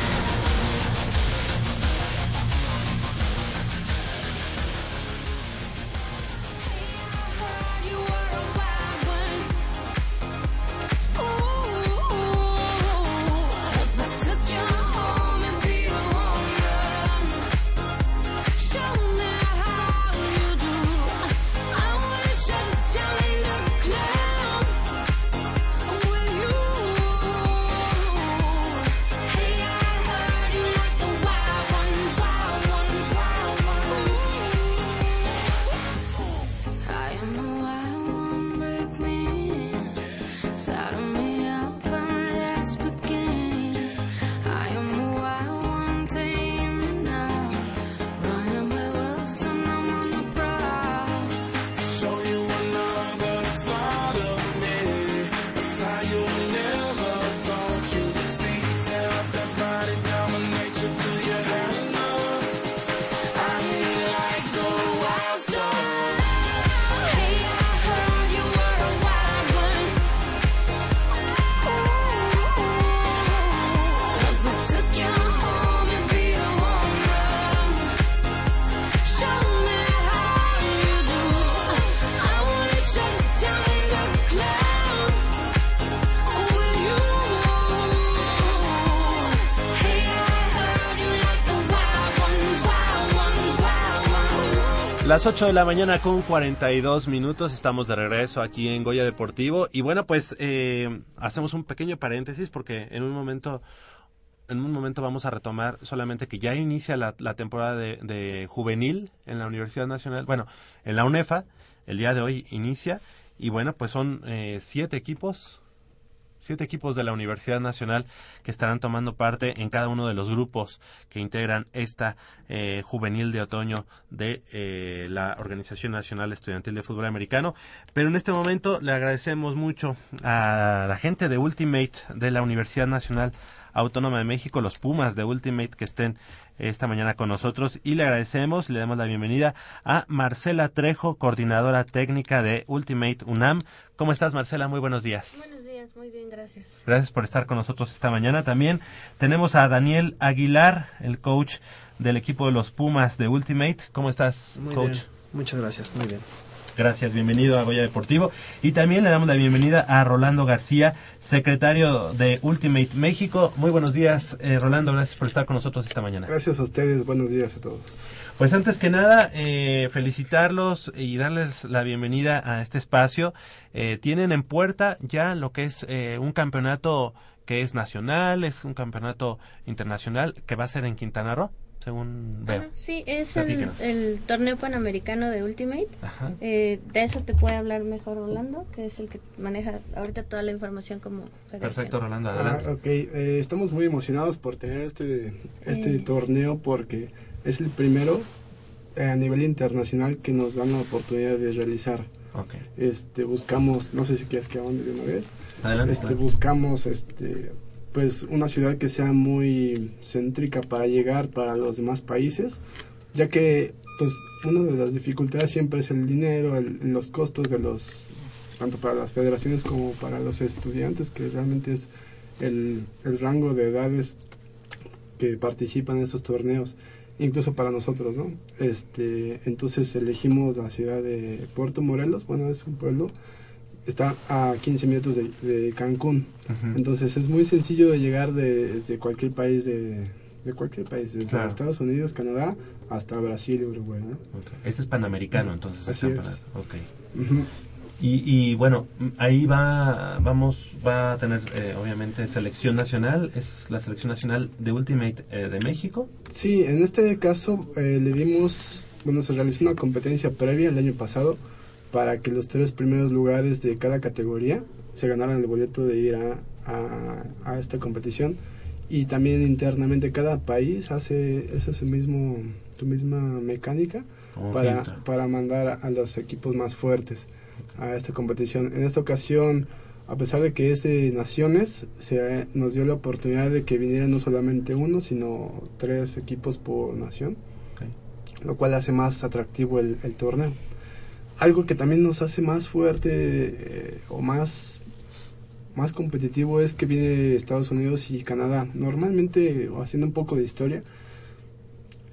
S3: Las 8 de la mañana con 42 minutos, estamos de regreso aquí en Goya Deportivo. Y bueno, pues eh, hacemos un pequeño paréntesis porque en un momento en un momento vamos a retomar solamente que ya inicia la, la temporada de, de juvenil en la Universidad Nacional, bueno, en la UNEFA, el día de hoy inicia y bueno, pues son eh, siete equipos, siete equipos de la Universidad Nacional que estarán tomando parte en cada uno de los grupos que integran esta eh, juvenil de otoño de eh, la Organización Nacional Estudiantil de Fútbol Americano. Pero en este momento le agradecemos mucho a la gente de Ultimate de la Universidad Nacional Autónoma de México, los Pumas de Ultimate que estén esta mañana con nosotros y le agradecemos y le damos la bienvenida a Marcela Trejo, coordinadora técnica de Ultimate UNAM. ¿Cómo estás Marcela? Muy buenos días.
S10: Buenos días, muy bien, gracias.
S3: Gracias por estar con nosotros esta mañana. También tenemos a Daniel Aguilar, el coach del equipo de los Pumas de Ultimate. ¿Cómo estás,
S11: Muy
S3: coach?
S11: bien. Muchas gracias, muy bien.
S3: Gracias, bienvenido a Goya Deportivo. Y también le damos la bienvenida a Rolando García, secretario de Ultimate México. Muy buenos días, eh, Rolando, gracias por estar con nosotros esta mañana.
S11: Gracias a ustedes, buenos días a todos.
S3: Pues antes que nada, eh, felicitarlos y darles la bienvenida a este espacio. Eh, tienen en puerta ya lo que es eh, un campeonato que es nacional, es un campeonato internacional que va a ser en Quintana Roo, según veo.
S10: Ajá, sí, es el, el torneo panamericano de Ultimate.
S3: Ajá.
S10: Eh, de eso te puede hablar mejor Orlando, que es el que maneja ahorita toda la información como federación.
S3: Perfecto, Rolando,
S11: Ah,
S3: adelante.
S11: ok, eh, estamos muy emocionados por tener este, este
S10: Eh.
S11: torneo porque es el primero eh, a nivel internacional que nos dan la oportunidad de realizar.
S3: Ok.
S11: Este, buscamos, no sé si quieres que hable de una vez.
S3: Adelante,
S11: Este, buscamos, este, pues, una ciudad que sea muy céntrica para llegar para los demás países, ya que, pues, una de las dificultades siempre es el dinero, el- los costos de los, tanto para las federaciones como para los estudiantes, que realmente es el, el rango de edades que participan en estos torneos, incluso para nosotros, ¿no? Este, entonces elegimos la ciudad de Puerto Morelos, bueno, es un pueblo, está a 15 minutos de, de Cancún, entonces es muy sencillo de llegar de- desde cualquier país de, de cualquier país, desde
S3: Claro.
S11: Estados Unidos, Canadá, hasta Brasil y Uruguay, ¿no?
S3: Este es panamericano, entonces.
S11: Así es.
S3: campeonato. Ok.
S11: Ujú.
S3: Y, y bueno, ahí va, vamos, va a tener eh, obviamente selección nacional, es la selección nacional de Ultimate eh, de México.
S11: Sí, en este caso eh, le dimos, bueno, se realizó una competencia previa el año pasado para que los tres primeros lugares de cada categoría se ganaran el boleto de ir a, a, a esta competición y también internamente cada país hace ese es mismo misma mecánica
S3: Como
S11: para,
S3: filtro.
S11: para mandar a, a los equipos más fuertes a esta competición. En esta ocasión, a pesar de que es de naciones, se nos dio la oportunidad de que vinieran no solamente uno, sino tres equipos por nación, lo cual hace más atractivo el, el torneo. Algo que también nos hace más fuerte eh, o más más competitivo es que viene Estados Unidos y Canadá. Normalmente, haciendo un poco de historia,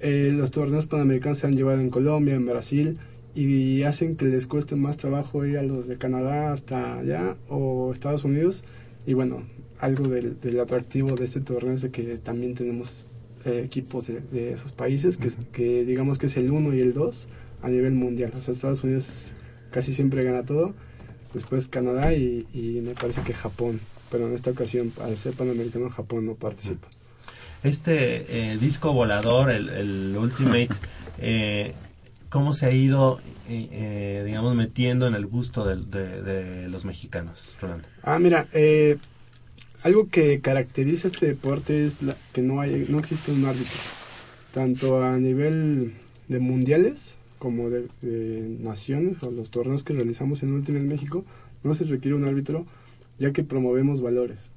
S11: eh, los torneos panamericanos se han llevado en Colombia, en Brasil, y hacen que les cueste más trabajo ir a los de Canadá hasta allá o Estados Unidos. Y bueno, algo del, del atractivo de este torneo es de que también tenemos eh, equipos de, de esos países, que, que digamos que es el 1 y el 2 a nivel mundial. O sea, Estados Unidos casi siempre gana todo, después Canadá y, y me parece que Japón. Pero en esta ocasión, al ser panamericano, Japón no participa.
S3: Este eh, disco volador, el, el Ultimate, [laughs] eh, ¿cómo se ha ido, eh, eh, digamos, metiendo en el gusto del- de, de los mexicanos, Rolando?
S11: Ah, mira, eh, algo que caracteriza este deporte es la- que no hay, no existe un árbitro, tanto a nivel de mundiales como de, de naciones o los torneos que realizamos en Ultimate México, no se requiere un árbitro ya que promovemos valores.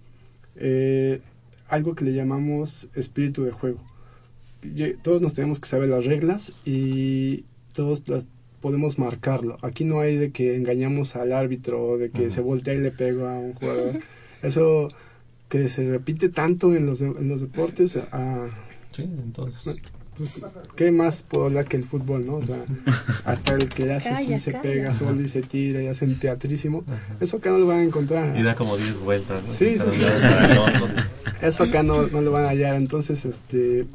S11: Eh, algo que le llamamos espíritu de juego. Todos nos tenemos que saber las reglas y todos las podemos marcarlo. Aquí no hay de que engañamos al árbitro o de que se voltea y le pega a un jugador. [laughs] Eso que se repite tanto en los, de- en los deportes, ah,
S3: Sí, entonces.
S11: pues, ¿qué más puedo hablar que el fútbol, no? O sea, [laughs] hasta el que hace así
S10: Calla,
S11: se
S10: calla.
S11: pega solo y se tira y hacen teatrísimo. Eso acá no lo van a encontrar.
S3: Y da como 10 vueltas. ¿no?
S11: Sí, sí, sí. [laughs] Eso acá no, no lo van a hallar. Entonces, este,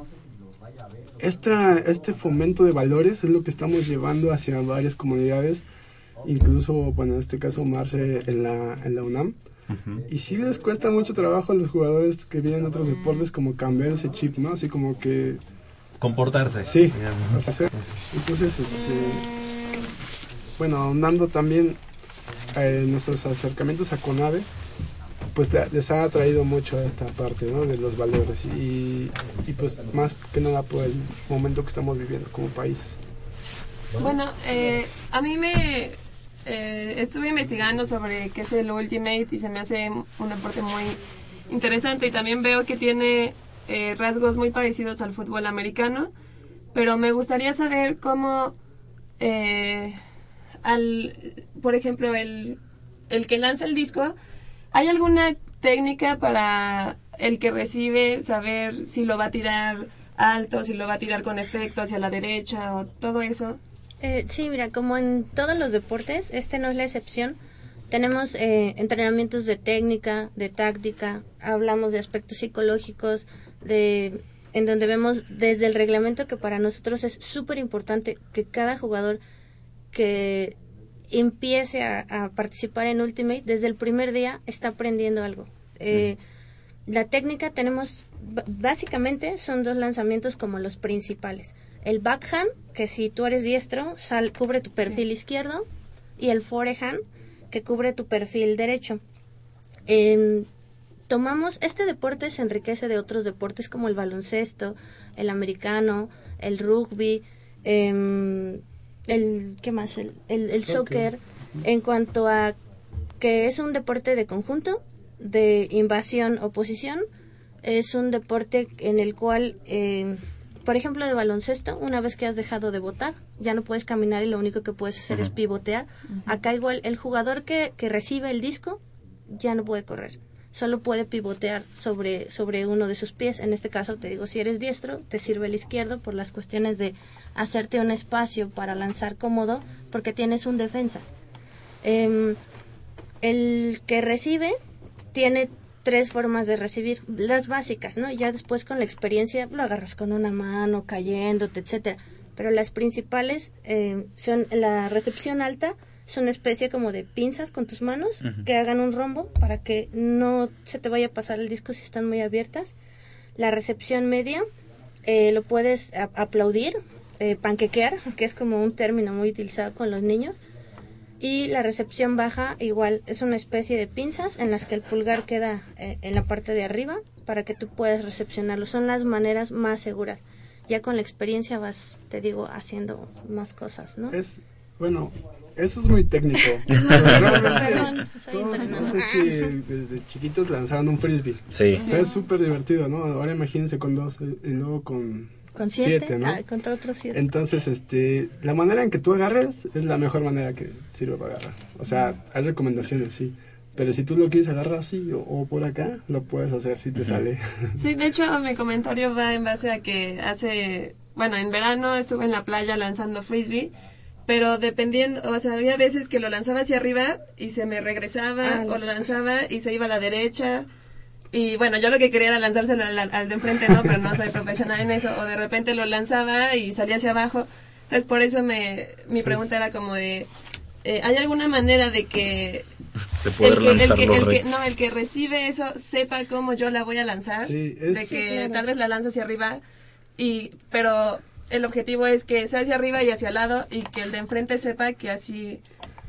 S11: esta, este fomento de valores es lo que estamos llevando hacia varias comunidades, incluso, bueno, en este caso Marce en la, en la UNAM. Y sí les cuesta mucho trabajo a los jugadores que vienen de otros deportes como cambiar ese chip, ¿no? Así como que
S3: Comportarse.
S11: Sí, entonces, este, bueno, ahondando también eh, nuestros acercamientos a CONAVE, pues le- les ha atraído mucho esta parte, ¿no? De los valores y, y pues más que nada por el momento que estamos viviendo como país.
S6: Bueno, eh, a mí me eh, estuve investigando sobre qué es el Ultimate y se me hace un deporte muy interesante y también veo que tiene eh, rasgos muy parecidos al fútbol americano, pero me gustaría saber cómo, eh, al, por ejemplo, el, el que lanza el disco, ¿hay alguna técnica para el que recibe saber si lo va a tirar alto, si lo va a tirar con efecto hacia la derecha o todo eso?
S10: Eh, sí, mira, como en todos los deportes, este no es la excepción. Tenemos eh, entrenamientos de técnica, de táctica, hablamos de aspectos psicológicos, de en donde vemos desde el reglamento que para nosotros es súper importante que cada jugador que empiece a, a participar en Ultimate desde el primer día está aprendiendo algo. Eh, La técnica tenemos, básicamente son dos lanzamientos como los principales. El backhand, que si tú eres diestro, sal, cubre tu perfil izquierdo, y el forehand, que cubre tu perfil derecho. En- tomamos, este deporte se enriquece de otros deportes como el baloncesto, el americano, el rugby, em, el qué más el, el, el
S11: Soccer.
S10: en cuanto a que es un deporte de conjunto de invasión oposición es un deporte en el cual em, por ejemplo de baloncesto una vez que has dejado de votar ya no puedes caminar y lo único que puedes hacer es pivotear. Acá igual el jugador que, que recibe el disco ya no puede correr solo puede pivotear sobre, sobre uno de sus pies. En este caso, te digo, si eres diestro, te sirve el izquierdo por las cuestiones de hacerte un espacio para lanzar cómodo, porque tienes un defensa. Em, el que recibe tiene tres formas de recibir, las básicas, ¿no? Ya después con la experiencia lo agarras con una mano, cayéndote, etcétera. Pero las principales eh, son la recepción alta, es una especie como de pinzas con tus manos que hagan un rombo para que no se te vaya a pasar el disco si están muy abiertas. La recepción media eh, lo puedes aplaudir, eh, panquequear, que es como un término muy utilizado con los niños. Y la recepción baja igual es una especie de pinzas en las que el pulgar queda eh, en la parte de arriba para que tú puedas recepcionarlo. Son las maneras más seguras. Ya con la experiencia vas, te digo, haciendo más cosas, ¿no?
S11: Es, bueno, eso es muy técnico. Todos, no sé si desde chiquitos lanzaron un frisbee.
S7: Sí.
S11: O sea, es súper divertido, ¿no? Ahora imagínense con dos eh, y luego con,
S10: Con siete,
S11: ¿no?
S10: ah, contra otro siete.
S11: Entonces, este, la manera en que tú agarres es la mejor manera que sirve para agarrar. O sea, hay recomendaciones, sí. Pero si tú lo quieres agarrar así o, o por acá, lo puedes hacer si te sale.
S6: Sí, de hecho mi comentario va en base a que hace, bueno, en verano estuve en la playa lanzando frisbee, pero dependiendo, o sea, había veces que lo lanzaba hacia arriba y se me regresaba,
S10: Ah,
S6: o lo lanzaba y se iba a la derecha. Y bueno, yo lo que quería era lanzárselo al, al de enfrente, ¿no? Pero no soy profesional en eso. O de repente lo lanzaba y salía hacia abajo. Entonces, por eso me, mi
S7: Sí.
S6: pregunta era como de, eh, ¿hay alguna manera de que
S7: De poder
S6: el que, el, que, el que- no, el que recibe eso sepa cómo yo la voy a lanzar.
S11: Sí, es-
S6: de
S11: Sí,
S6: que
S11: claro.
S6: tal vez la lanzo hacia arriba, y pero el objetivo es que sea hacia arriba y hacia el lado y que el de enfrente sepa que así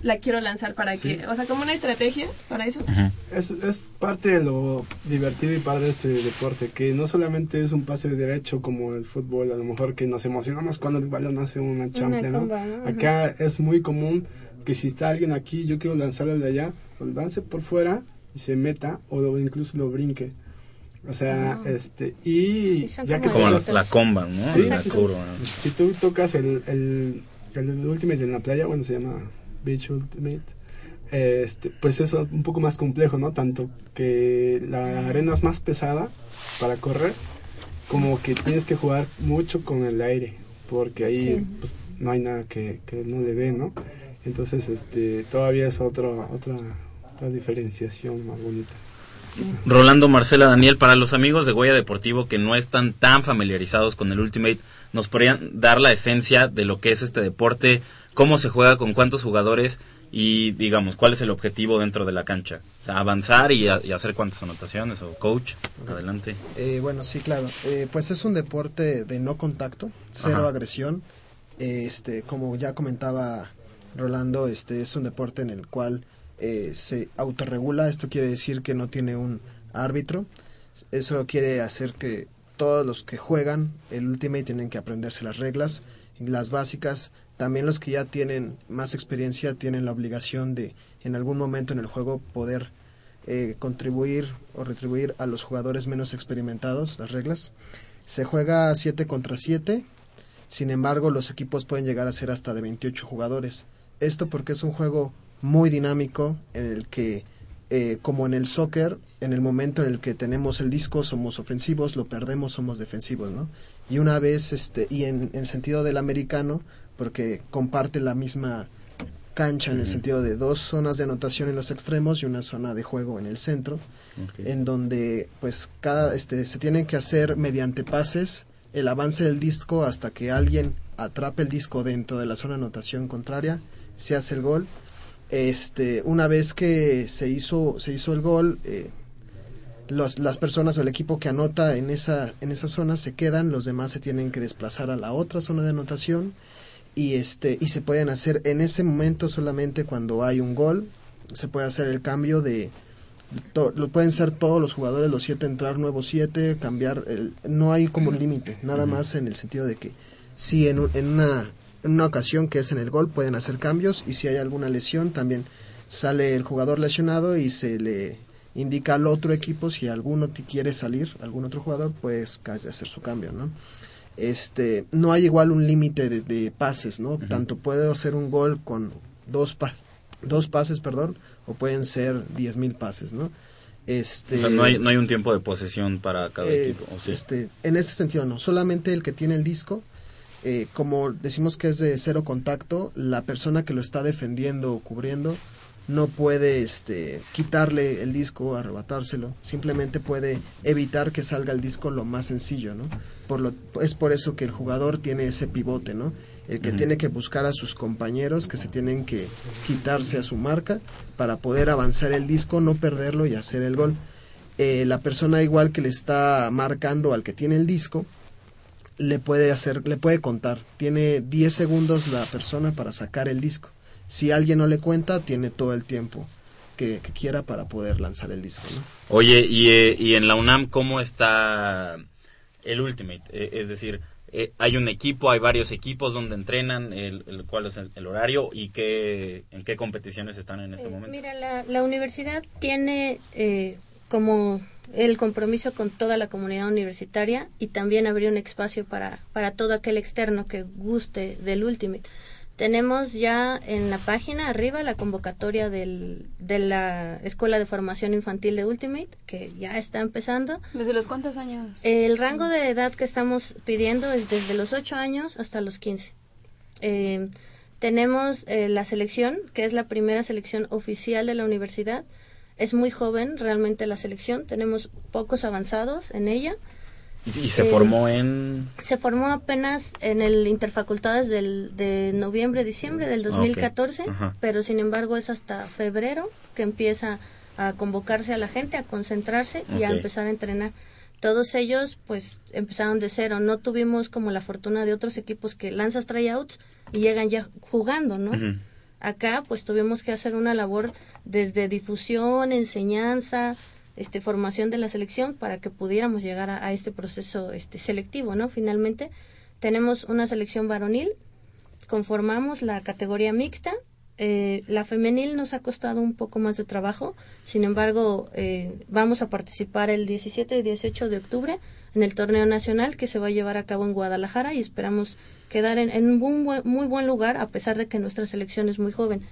S6: la quiero lanzar para
S11: Sí.
S6: que, o sea, como una estrategia para eso.
S11: Es, es parte de lo divertido y padre de este deporte, que no solamente es un pase derecho como el fútbol, a lo mejor que nos emocionamos cuando el balón hace una chanfle, ¿no? Acá es muy común que si está alguien aquí, yo quiero lanzarlo de allá, lo lance por fuera y se meta o lo- incluso lo brinque. O sea,
S10: Ah.
S11: este, y
S10: Sí,
S11: ya que
S10: como
S7: la, comba, ¿no?
S11: Sí,
S7: la
S11: sí,
S7: curva.
S11: si tú tocas el, el, el Ultimate en la playa, bueno, se llama Beach Ultimate, este, pues es un poco más complejo, ¿no? Tanto que la arena es más pesada para correr, como que tienes que jugar mucho con el aire, porque ahí
S10: Sí.
S11: pues, no hay nada que, que no le dé, ¿no? Entonces, este, todavía es otro, otra, otra diferenciación más bonita.
S7: Rolando, Marcela, Daniel, para los amigos de Goya Deportivo que no están tan familiarizados con el Ultimate, ¿nos podrían dar la esencia de lo que es este deporte? ¿Cómo se juega? ¿Con cuántos jugadores? Y, digamos, ¿cuál es el objetivo dentro de la cancha? O sea, avanzar y, a- y hacer cuántas anotaciones o coach. Adelante.
S12: Eh, bueno, sí, claro. Eh, pues es un deporte de no contacto, cero
S7: Ajá.
S12: agresión. Eh, Este, como ya comentaba Rolando, este es un deporte en el cual eh, se autorregula. Esto quiere decir que no tiene un árbitro. Eso quiere hacer que todos los que juegan el Ultimate tienen que aprenderse las reglas, las básicas. También los que ya tienen más experiencia tienen la obligación de en algún momento en el juego poder eh, contribuir o retribuir a los jugadores menos experimentados las reglas. Se juega 7 contra 7, sin embargo los equipos pueden llegar a ser hasta de 28 jugadores. Esto porque es un juego muy dinámico en el que, eh, como en el soccer, en el momento en el que tenemos el disco somos ofensivos, lo perdemos somos defensivos, ¿no? Y una vez, este, y en, en el sentido del americano, porque comparte la misma cancha en el sentido de dos zonas de anotación en los extremos y una zona de juego en el centro, en donde pues cada este se tienen que hacer mediante pases el avance del disco hasta que alguien atrape el disco dentro de la zona de anotación contraria, se hace el gol. Este, una vez que se hizo se hizo el gol, eh, los- las personas o el equipo que anota en esa en esa zona se quedan, los demás se tienen que desplazar a la otra zona de anotación y este y se pueden hacer en ese momento solamente cuando hay un gol se puede hacer el cambio de to- lo pueden ser todos los jugadores los siete entrar nuevos siete cambiar el no hay como límite nada más en el sentido de que si en, en una, en una ocasión que es en el gol pueden hacer cambios y si hay alguna lesión también sale el jugador lesionado y se le indica al otro equipo si alguno quiere salir, algún otro jugador, pues casi hacer su cambio, ¿no? Este, no hay igual un límite de, de pases, ¿no? Tanto puede hacer un gol con dos, pa- dos pases, perdón, o pueden ser 10.000 pases, ¿no? Este,
S7: O sea, no hay, no hay un tiempo de posesión para cada
S12: eh,
S7: equipo. ¿o sí?
S12: este, en ese sentido no, solamente el que tiene el disco, eh, como decimos que es de cero contacto, la persona que lo está defendiendo o cubriendo no puede este, quitarle el disco, arrebatárselo, simplemente puede evitar que salga el disco lo más sencillo, ¿no? Por lo, es por eso que el jugador tiene ese pivote, ¿no? El que tiene que buscar a sus compañeros que se tienen que quitarse a su marca para poder avanzar el disco, no perderlo y hacer el gol. Eh, la persona igual que le está marcando al que tiene el disco, le puede hacer, le puede contar. Tiene 10 segundos la persona para sacar el disco. Si alguien no le cuenta, tiene todo el tiempo que, que quiera para poder lanzar el disco, ¿no?
S7: Oye, y, eh, y en la UNAM, ¿cómo está el Ultimate? Eh, es decir, eh, hay un equipo, hay varios equipos donde entrenan, el, el- cuál es el, el horario y qué, en qué competiciones están en este
S10: Eh,
S7: momento.
S10: Mira, la, la universidad tiene eh, como el compromiso con toda la comunidad universitaria y también abrir un espacio para, para todo aquel externo que guste del Ultimate. Tenemos ya en la página arriba la convocatoria del, de la Escuela de Formación Infantil de Ultimate, que ya está empezando.
S5: ¿Desde los cuántos años?
S10: El rango de edad que estamos pidiendo es desde los 8 años hasta los 15. Eh, tenemos eh, la selección, que es la primera selección oficial de la universidad. Es muy joven realmente la selección, tenemos pocos avanzados en ella.
S7: Y, se
S10: eh,
S7: formó en...
S10: Se formó apenas en el Interfacultades del, de noviembre, diciembre del
S7: Ah, ok.
S10: 2014,
S7: Ajá.
S10: pero sin embargo es hasta febrero que empieza a convocarse a la gente, a concentrarse y a empezar a entrenar. Todos ellos pues empezaron de cero, no tuvimos como la fortuna de otros equipos que lanzas tryouts y llegan ya jugando, ¿no? Acá pues tuvimos que hacer una labor desde difusión, enseñanza, este formación de la selección para que pudiéramos llegar a, este proceso este selectivo, ¿no? Finalmente tenemos una selección varonil, conformamos la categoría mixta, eh, la femenil nos ha costado un poco más de trabajo, sin embargo eh, vamos a participar el 17 y 18 de octubre en el torneo nacional que se va a llevar a cabo en Guadalajara y esperamos quedar en, en un buen- muy buen lugar a pesar de que nuestra selección es muy joven.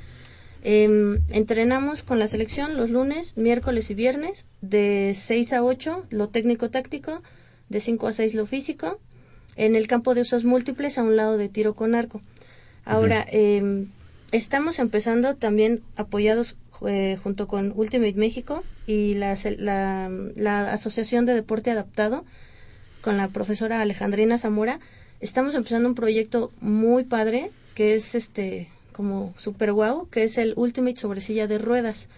S10: Em, entrenamos con la selección los lunes, miércoles y viernes, de 6 a 8 lo técnico táctico, de 5 a 6 lo físico, en el campo de usos múltiples a un lado de tiro con arco. Ahora, em, estamos empezando también apoyados eh, junto con Ultimate México y la, la, la Asociación de Deporte Adaptado con la profesora Alejandrina Zamora. Estamos empezando un proyecto muy padre que es este como super guau, que es el Ultimate sobre silla de ruedas,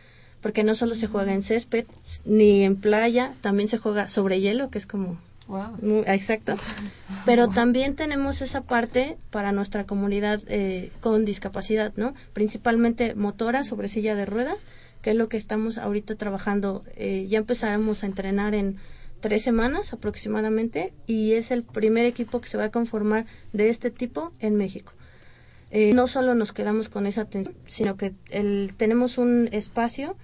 S10: porque no solo se juega en césped ni en playa, también se juega sobre hielo, que es como
S6: Wow.
S10: muy- exacto. [laughs] Pero también tenemos esa parte para nuestra comunidad eh, con discapacidad, ¿no? Principalmente motora sobre silla de ruedas, que es lo que estamos ahorita trabajando. Eh, ya empezaremos a entrenar en tres semanas aproximadamente y es el primer equipo que se va a conformar de este tipo en México. Eh, no solo nos quedamos con esa atención, sino que el, tenemos un espacio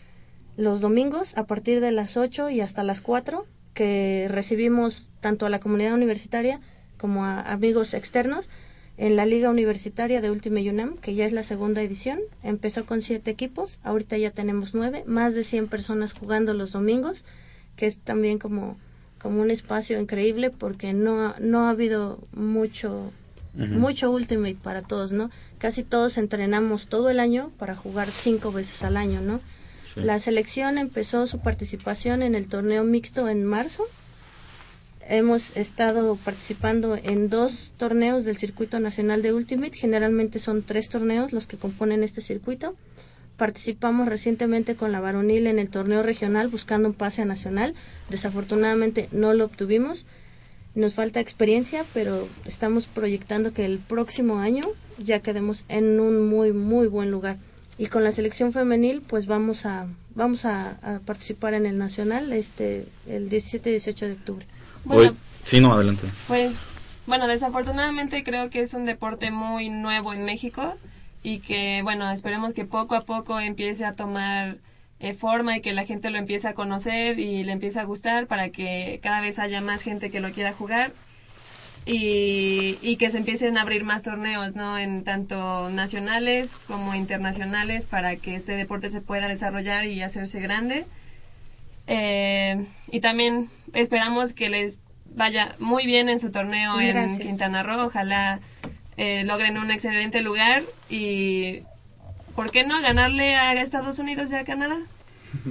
S10: los domingos a partir de las 8 y hasta las 4 que recibimos tanto a la comunidad universitaria como a amigos externos en la Liga Universitaria de Ultimate UNAM, que ya es la segunda edición. Empezó con siete equipos, ahorita ya tenemos nueve, más de 100 personas jugando los domingos, que es también como, como un espacio increíble porque no, ha- no ha habido mucho mucho Ultimate para todos, ¿no? Casi todos entrenamos todo el año para jugar cinco veces al año, ¿no?
S7: Sí.
S10: La selección empezó su participación en el torneo mixto en marzo. Hemos estado participando en dos torneos del circuito nacional de Ultimate. Generalmente son tres torneos los que componen este circuito. Participamos recientemente con la varonil en el torneo regional buscando un pase a nacional. Desafortunadamente no lo obtuvimos. Nos falta experiencia, pero estamos proyectando que el próximo año ya quedemos en un muy muy buen lugar. Y con la selección femenil, pues vamos a vamos a, a participar en el nacional este el 17 y 18 de octubre.
S6: Bueno,
S7: sí, no, adelante.
S6: Pues bueno, desafortunadamente creo que es un deporte muy nuevo en México y que, bueno, esperemos que poco a poco empiece a tomar eh, forma y que la gente lo empiece a conocer y le empiece a gustar para que cada vez haya más gente que lo quiera jugar y, y que se empiecen a abrir más torneos, ¿no? En tanto nacionales como internacionales para que este deporte se pueda desarrollar y hacerse grande. Eh, y también esperamos que les vaya muy bien en su torneo en. Quintana Roo. Ojalá eh, logren un excelente lugar y, ¿por qué no ganarle a Estados Unidos y a Canadá?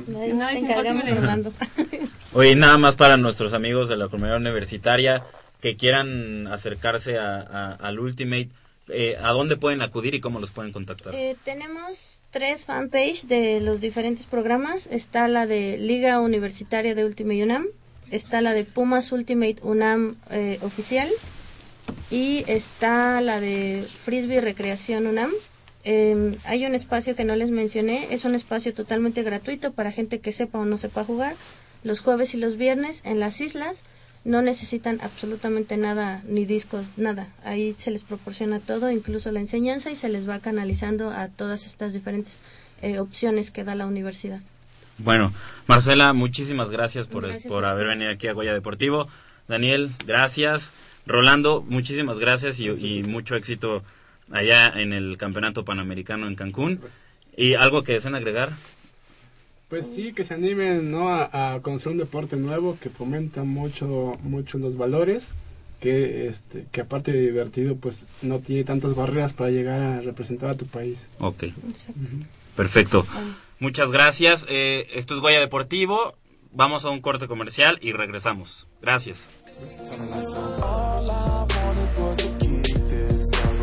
S6: No, es imposible. [laughs]
S4: Oye, nada más para nuestros amigos de la comunidad universitaria que quieran acercarse a, a- al Ultimate, eh, ¿a dónde pueden acudir y cómo los pueden contactar?
S10: Eh, tenemos tres fanpage de los diferentes programas. Está la de Liga Universitaria de Ultimate UNAM, está la de Pumas Ultimate UNAM eh, oficial y está la de Frisbee Recreación UNAM. Eh, hay un espacio que no les mencioné, es un espacio totalmente gratuito para gente que sepa o no sepa jugar. Los jueves y los viernes en las islas no necesitan absolutamente nada, ni discos, nada. Ahí se les proporciona todo, incluso la enseñanza, y se les va canalizando a todas estas diferentes eh, opciones que da la universidad.
S4: Bueno, Marcela, muchísimas gracias por,
S10: Gracias
S4: por haber venido aquí a Goya Deportivo. Daniel, gracias. Rolando, muchísimas gracias y, y mucho éxito allá en el Campeonato Panamericano en Cancún. ¿Y algo que deseen agregar?
S11: Pues sí, que se animen ¿no? a, a conocer un deporte nuevo que fomenta mucho, mucho los valores, que, este, que aparte de divertido, pues no tiene tantas barreras para llegar a representar a tu país.
S4: Ok, perfecto. Muchas gracias. Eh, esto es Goya Deportivo. Vamos a un corte comercial y regresamos. Gracias.
S1: All I wanted was to keep this love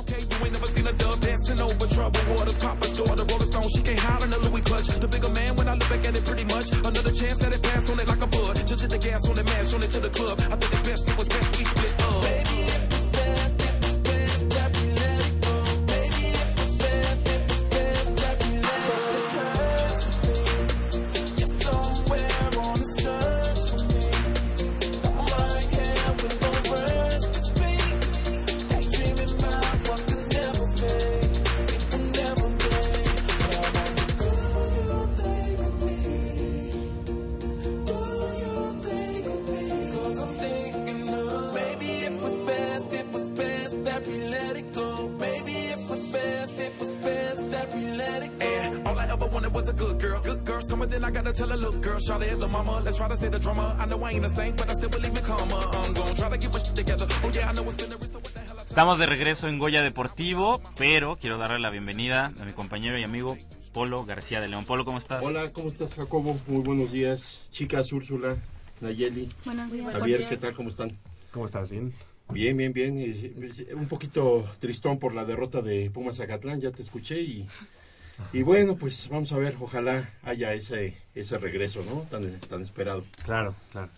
S1: Okay, you ain't never seen a dove dancing over troubled waters. Papa store the Rolling Stone, she can't hide in a Louis clutch. The bigger man when I look back at it pretty much. Another chance that it passed on it like a bud. Just hit the gas on the mash, on it to the club. I think it's best, it was best we split up. Baby, And all I ever wanted was a good girl. Good girls come and then I gotta tell her, look, girl, shout it, little mama. Let's try to say the drama. I know I ain't the same, but I still believe in karma. I'm gonna try to get my shit together. Oh yeah, I know it's been a risk, so what the hell I
S4: Estamos de regreso en Goya Deportivo, pero quiero darle la bienvenida a mi compañero y amigo Polo García de León. Polo, ¿cómo estás?
S13: Hola, ¿cómo estás, Jacobo? Muy buenos días. Chicas, Úrsula, Nayeli.
S5: Buenos días.
S13: Javier,
S5: Buenos
S13: ¿qué tal? ¿Cómo están?
S3: ¿Cómo estás? ¿Bien?
S13: Bien, bien, bien. Un poquito tristón por la derrota de Pumas Zacatlán, ya te escuché y, y bueno, pues vamos a ver, ojalá haya ese, ese regreso, ¿no? Tan, tan esperado.
S3: Claro, claro.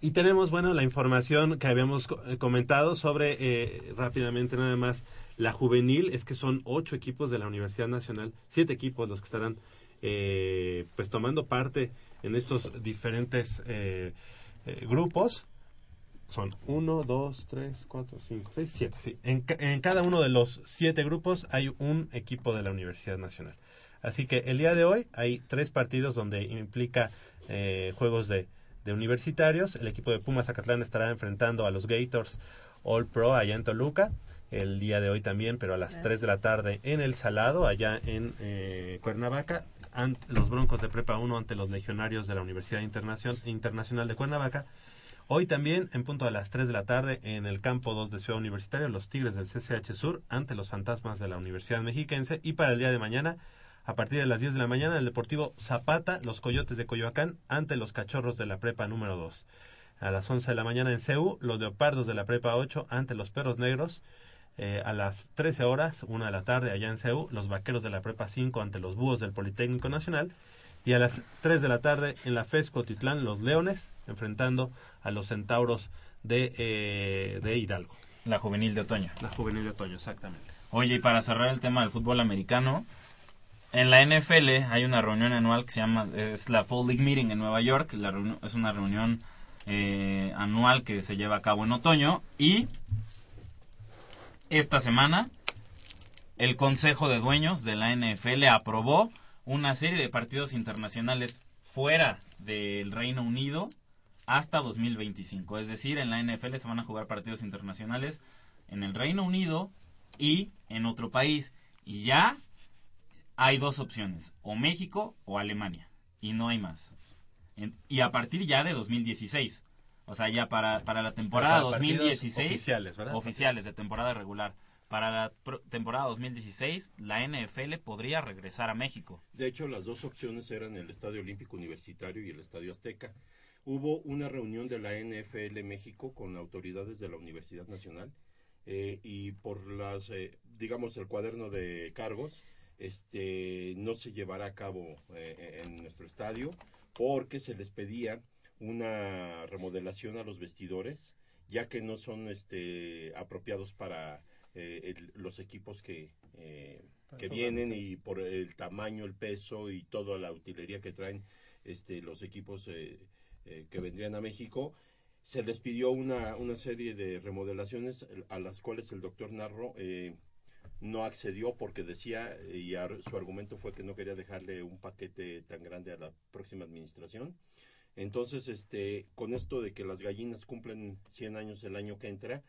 S3: Y tenemos, bueno, la información que habíamos eh, comentado sobre, eh, rápidamente nada más, la juvenil, es que son ocho equipos de la Universidad Nacional, siete equipos los que estarán, eh, pues, tomando parte en estos diferentes eh, eh, grupos son 1, 2, 3, 4, 5, 6, 7. Sí. En, en cada uno de los siete grupos hay un equipo de la Universidad Nacional. Así que el día de hoy hay tres partidos donde implica eh, juegos de, de universitarios. El equipo de Pumas Zacatlán estará enfrentando a los Gators All Pro allá en Toluca. El día de hoy también, pero a las 3 de la tarde en El Salado, allá en eh, Cuernavaca. Ant- los Broncos de Prepa 1 ante los Legionarios de la Universidad Internacion- Internacional de Cuernavaca. Hoy también, en punto a las 3 de la tarde, en el campo 2 de Ciudad Universitaria, los Tigres del CCH Sur ante los Fantasmas de la Universidad Mexiquense. Y para el día de mañana, a partir de las 10 de la mañana, el Deportivo Zapata, los Coyotes de Coyoacán ante los Cachorros de la Prepa número 2. A las 11 de la mañana en CEU, los Leopardos de la Prepa 8 ante los Perros Negros. Eh, a las 13 horas, una de la tarde, allá en CEU, los Vaqueros de la Prepa 5 ante los Búhos del Politécnico Nacional. Y a las 3 de la tarde, en la FES Cotitlán, los Leones, enfrentando a los Centauros de, eh, de Hidalgo.
S4: La juvenil de otoño.
S3: La juvenil de otoño, exactamente.
S4: Oye, y para cerrar el tema del fútbol americano, en la NFL hay una reunión anual que se llama, es la Fall League Meeting en Nueva York, la reunión- es una reunión eh, anual que se lleva a cabo en otoño y esta semana el Consejo de Dueños de la NFL aprobó una serie de partidos internacionales fuera del Reino Unido hasta 2025. Es decir, en la NFL se van a jugar partidos internacionales en el Reino Unido y en otro país. Y ya hay dos opciones, o México o Alemania. Y no hay más. En- y a partir ya de 2016. O sea, ya para, para la temporada
S3: Para partidos
S4: 2016.
S3: oficiales, ¿verdad?
S4: Oficiales de temporada regular. Para la pro- temporada 2016, la NFL podría regresar a México.
S13: De hecho, las dos opciones eran el Estadio Olímpico Universitario y el Estadio Azteca. Hubo una reunión de la NFL México con autoridades de la Universidad Nacional eh, y por las, eh, digamos, el cuaderno de cargos, este, no se llevará a cabo eh, en nuestro estadio porque se les pedía una remodelación a los vestidores, ya que no son este, apropiados para eh, el- los equipos que, que vienen y por el tamaño, el peso y toda la utilería que traen este, los equipos eh, eh, que vendrían a México, se les pidió una, una serie de remodelaciones a las cuales el doctor Narro eh, no accedió porque decía, eh, y ar- su argumento fue que no quería dejarle un paquete tan grande a la próxima administración. Entonces, este, con esto de que las gallinas cumplen 100 años el año que entra,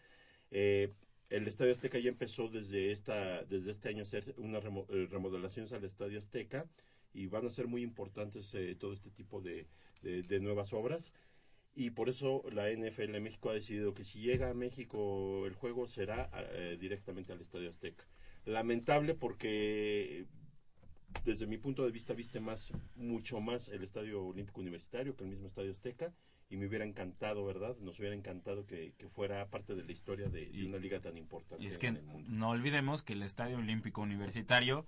S13: el Estadio Azteca ya empezó desde esta desde este año a hacer unas remo- remodelaciones al Estadio Azteca y van a ser muy importantes eh, todo este tipo de, de- de nuevas obras y por eso la NFL de México ha decidido que si llega a México el juego será eh, directamente al Estadio Azteca. Lamentable porque desde mi punto de vista viste más mucho más el Estadio Olímpico Universitario que el mismo Estadio Azteca y me hubiera encantado, ¿verdad? Nos hubiera encantado que, que fuera parte de la historia de, de una liga tan importante.
S4: Y es que
S13: en el mundo.
S4: no olvidemos que el Estadio Olímpico Universitario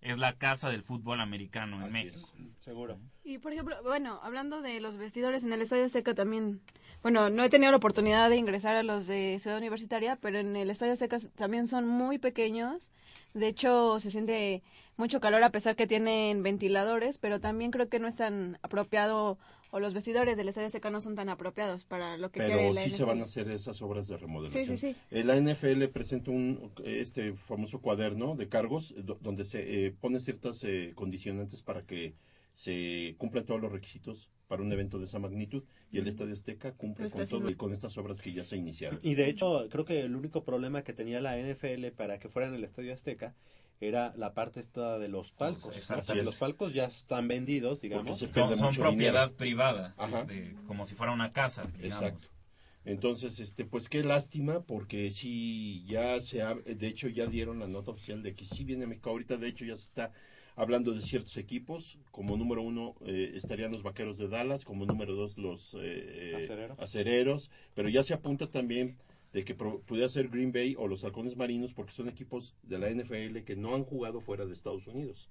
S4: es la casa del fútbol americano en México.
S3: Seguro.
S5: Y por ejemplo, bueno, hablando de los vestidores en el Estadio Azteca también, bueno, no he tenido la oportunidad de ingresar a los de Ciudad Universitaria, pero en el Estadio Azteca también son muy pequeños. De hecho, se siente mucho calor a pesar que tienen ventiladores, pero también creo que no es tan apropiado o los vestidores del Estadio Azteca no son tan apropiados para lo que quiere
S13: Pero
S5: la
S13: sí se van a hacer esas obras de remodelación.
S5: Sí, sí, sí.
S13: Eh, La NFL presenta un este famoso cuaderno de cargos eh, do- donde se eh, pone ciertas eh, condicionantes para que se cumplan todos los requisitos para un evento de esa magnitud y el Estadio Azteca cumple con todo y con estas obras que ya se iniciaron.
S3: Y de hecho, creo que el único problema que tenía la NFL para que fuera en el Estadio Azteca era la parte esta de los palcos.
S4: Exacto.
S3: O sea,
S4: Así es.
S3: los palcos ya están vendidos, digamos.
S4: son son propiedad privada,
S13: Ajá.
S4: de- como si fuera una casa. digamos.
S13: Exacto. Entonces, este, pues qué lástima, porque sí, ya se ha, de hecho ya dieron la nota oficial de que sí viene a México. Ahorita, de hecho, ya se está hablando de ciertos equipos. Como número uno eh, estarían los Vaqueros de Dallas, como número dos los eh,
S3: Acereros.
S13: Acereros, pero ya se apunta también de que pro- pudiera ser Green Bay o los Halcones Marinos, porque son equipos de la NFL que no han jugado fuera de Estados Unidos.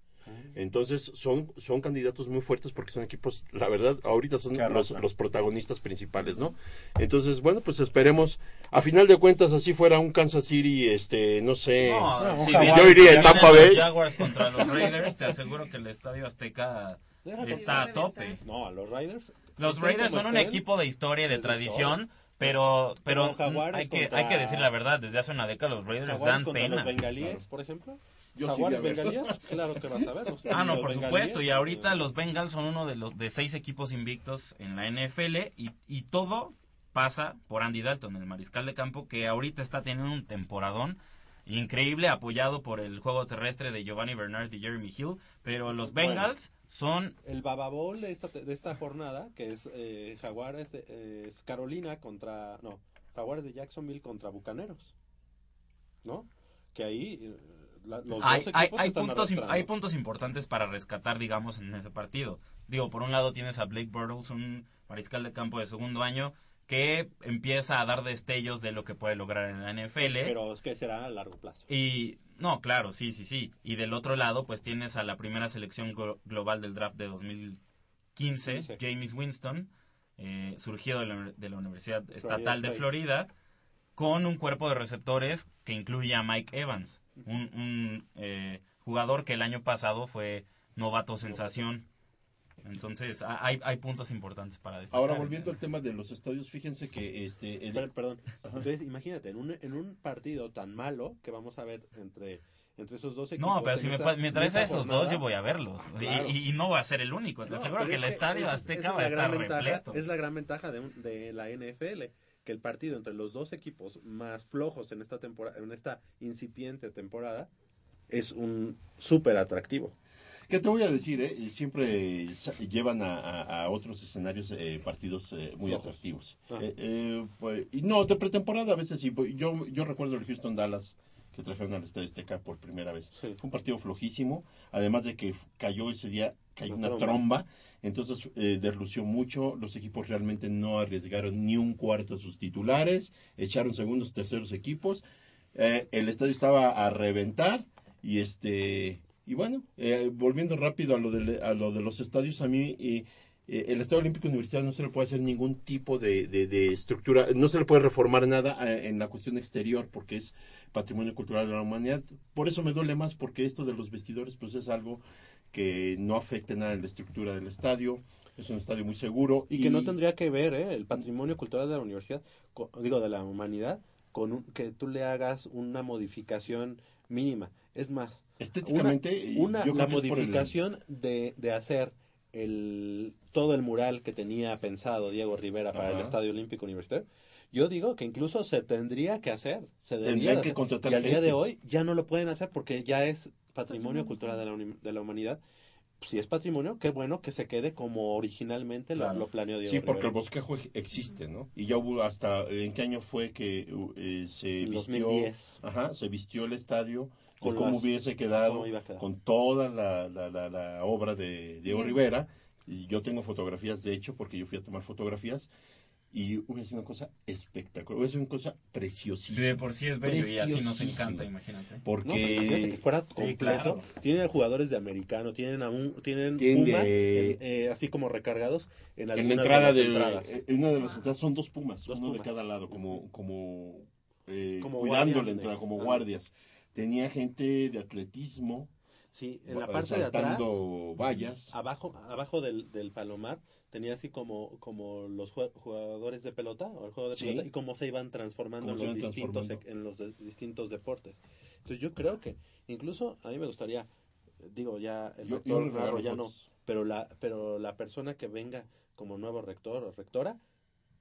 S13: Entonces son, son candidatos muy fuertes porque son equipos, la verdad, ahorita son los, protagonistas principales, ¿no? Entonces, bueno, pues esperemos, a final de cuentas, así fuera un Kansas City, este, no sé,
S4: No, si
S13: yo iría en Tampa Bay.
S4: los Jaguars contra los Raiders, te aseguro que el Estadio Azteca está a tope.
S3: No, a los Raiders.
S4: Los Raiders son un equipo de historia y de
S3: es de
S4: tradición, Pero, pero hay que,
S3: contra-
S4: hay que decir la verdad, desde hace una década los Raiders
S3: Jaguares
S4: dan pena.
S3: los bengalíes, por ejemplo.
S13: Yo
S3: Jaguares,
S13: ver.
S3: bengalíes, [laughs] claro que vas a verlos.
S4: Ah, no, por
S3: bengalíes,
S4: supuesto. Y ahorita los Bengals son uno de los de seis equipos invictos en la NFL y, y todo pasa por Andy Dalton, el mariscal de campo, que ahorita está teniendo un temporadón increíble, apoyado por el juego terrestre de Giovanni Bernard y Jeremy Hill. Pero los
S3: Bueno.
S4: Bengals son
S3: El Baba Bowl de esta, de esta jornada, que es eh, Jaguares, de- eh, es Carolina contra, no, Jaguares de Jacksonville contra Bucaneros, ¿no? Que ahí eh, la- los
S4: hay,
S3: dos
S4: hay, hay puntos, hay puntos importantes para rescatar, digamos, en ese partido. Digo, por un lado tienes a Blake Bortles, un mariscal de campo de segundo año, que empieza a dar destellos de lo que puede lograr en la NFL.
S3: Pero es que será a largo plazo.
S4: Y no, claro, sí, sí, sí. Y del otro lado, pues tienes a la primera selección glo- global del draft de 2015, James Winston, eh, surgido de la, de la Universidad Estatal de
S3: State.
S4: Florida, con un cuerpo de receptores que incluye a Mike Evans, un, un, eh, jugador que el año pasado fue novato sensación. Entonces, ha- hay, hay puntos importantes para destacar.
S13: Ahora, volviendo al tema de los estadios, fíjense que este... el-
S3: perdón. Entonces, imagínate, en un, en un partido tan malo que vamos a ver entre, entre esos dos equipos.
S4: No, pero si me,
S3: esta-
S4: traes a esos
S3: jornada,
S4: dos, yo voy a verlos. Y-
S3: Claro.
S4: Y, y no va a ser el único. Te
S3: No,
S4: aseguro que
S3: es
S4: el estadio
S3: esa-
S4: Azteca
S3: es
S4: va a
S3: la gran
S4: estar
S3: ventaja-
S4: repleto.
S3: Es la gran ventaja de, un- de la NFL, que el partido entre los dos equipos más flojos en esta temporada, en esta incipiente temporada, es un súper atractivo.
S13: ¿Qué te voy a decir? Eh? Siempre llevan a, a- a otros escenarios eh, partidos eh, muy
S3: Flojos.
S13: atractivos.
S3: Ah.
S13: Eh, pues, y no, de pretemporada a veces sí. pues, Yo, yo recuerdo el Houston Dallas que trajeron al Estadio Azteca por primera vez. Fue un partido flojísimo, además de que cayó ese día, cayó
S3: Una
S13: una
S3: tromba.
S13: tromba, entonces eh, derlució mucho, los equipos realmente no arriesgaron ni un cuarto a sus titulares, echaron segundos, terceros equipos, Eh, el estadio estaba a reventar y este y bueno, eh, volviendo rápido a lo, de, a lo de los estadios, a mí eh, eh, el Estadio Olímpico Universitario no se le puede hacer ningún tipo de, de- de estructura, no se le puede reformar nada eh, en la cuestión exterior porque es patrimonio cultural de la humanidad. Por eso me duele más porque esto de los vestidores pues es algo que no afecta nada en la estructura del estadio. Es un estadio muy seguro.
S3: Y, que no tendría que ver ¿eh? el patrimonio cultural de la universidad, co- digo, de la humanidad, con un- que tú le hagas una modificación mínima. Es más,
S13: Estéticamente,
S3: una,
S13: el-
S3: modificación de, de hacer el todo el mural que tenía pensado Diego Rivera para el. Estadio Olímpico Universitario. Yo digo que incluso se tendría que hacer, se debería
S13: Tendrían
S3: de
S13: que
S3: hacer.
S13: contratar
S3: y al día de hoy ya no lo pueden hacer porque ya es patrimonio cultural de la, de la humanidad. Si es patrimonio, qué bueno que se quede como originalmente lo- lo, planeó Diego
S13: Sí, porque el bosquejo ej- existe, ¿no? Y ya hubo hasta, ¿en qué año fue que uh, eh, se
S3: En
S13: vistió?
S3: 2010.
S13: Ajá, se vistió el estadio,
S3: Con
S13: cómo
S3: las-
S13: hubiese quedado,
S3: cómo iba a quedar.
S13: con toda la, la, la, la obra de Diego
S3: Bien.
S13: Rivera. Y yo tengo fotografías, de hecho, porque yo fui a tomar fotografías. Y hubiera sido una cosa espectacular, hubiera sido una cosa preciosísima.
S4: Sí, de por sí es bello y así nos encanta, imagínate.
S13: Porque
S3: No, imagínate que fuera
S4: Sí,
S3: completo.
S4: claro.
S3: Tienen jugadores de americano, tienen a un, tienen
S13: Tienen
S3: pumas,
S13: de-
S3: en- eh, así como recargados en
S13: en la entrada
S3: de
S13: de,
S3: las entradas.
S13: eh, en una de las entradas son dos pumas,
S3: Dos
S13: uno
S3: pumas.
S13: de cada lado, como, como, eh,
S3: Como
S13: cuidando la entrada, como
S3: Ah.
S13: guardias. Tenía gente de atletismo,
S3: Sí, en la parte de atrás,
S13: vallas.
S3: abajo, abajo del, del palomar, tenía así como, como los jugadores de pelota, o el juego de
S13: Sí.
S3: pelota, y cómo se iban transformando en, los distintos,
S13: transformando.
S3: en los de- distintos deportes. Entonces yo creo que, incluso a mí me gustaría, digo ya, el
S13: Yo-
S3: rector
S13: yo
S3: ya no, pero la, pero la persona que venga como nuevo rector o rectora,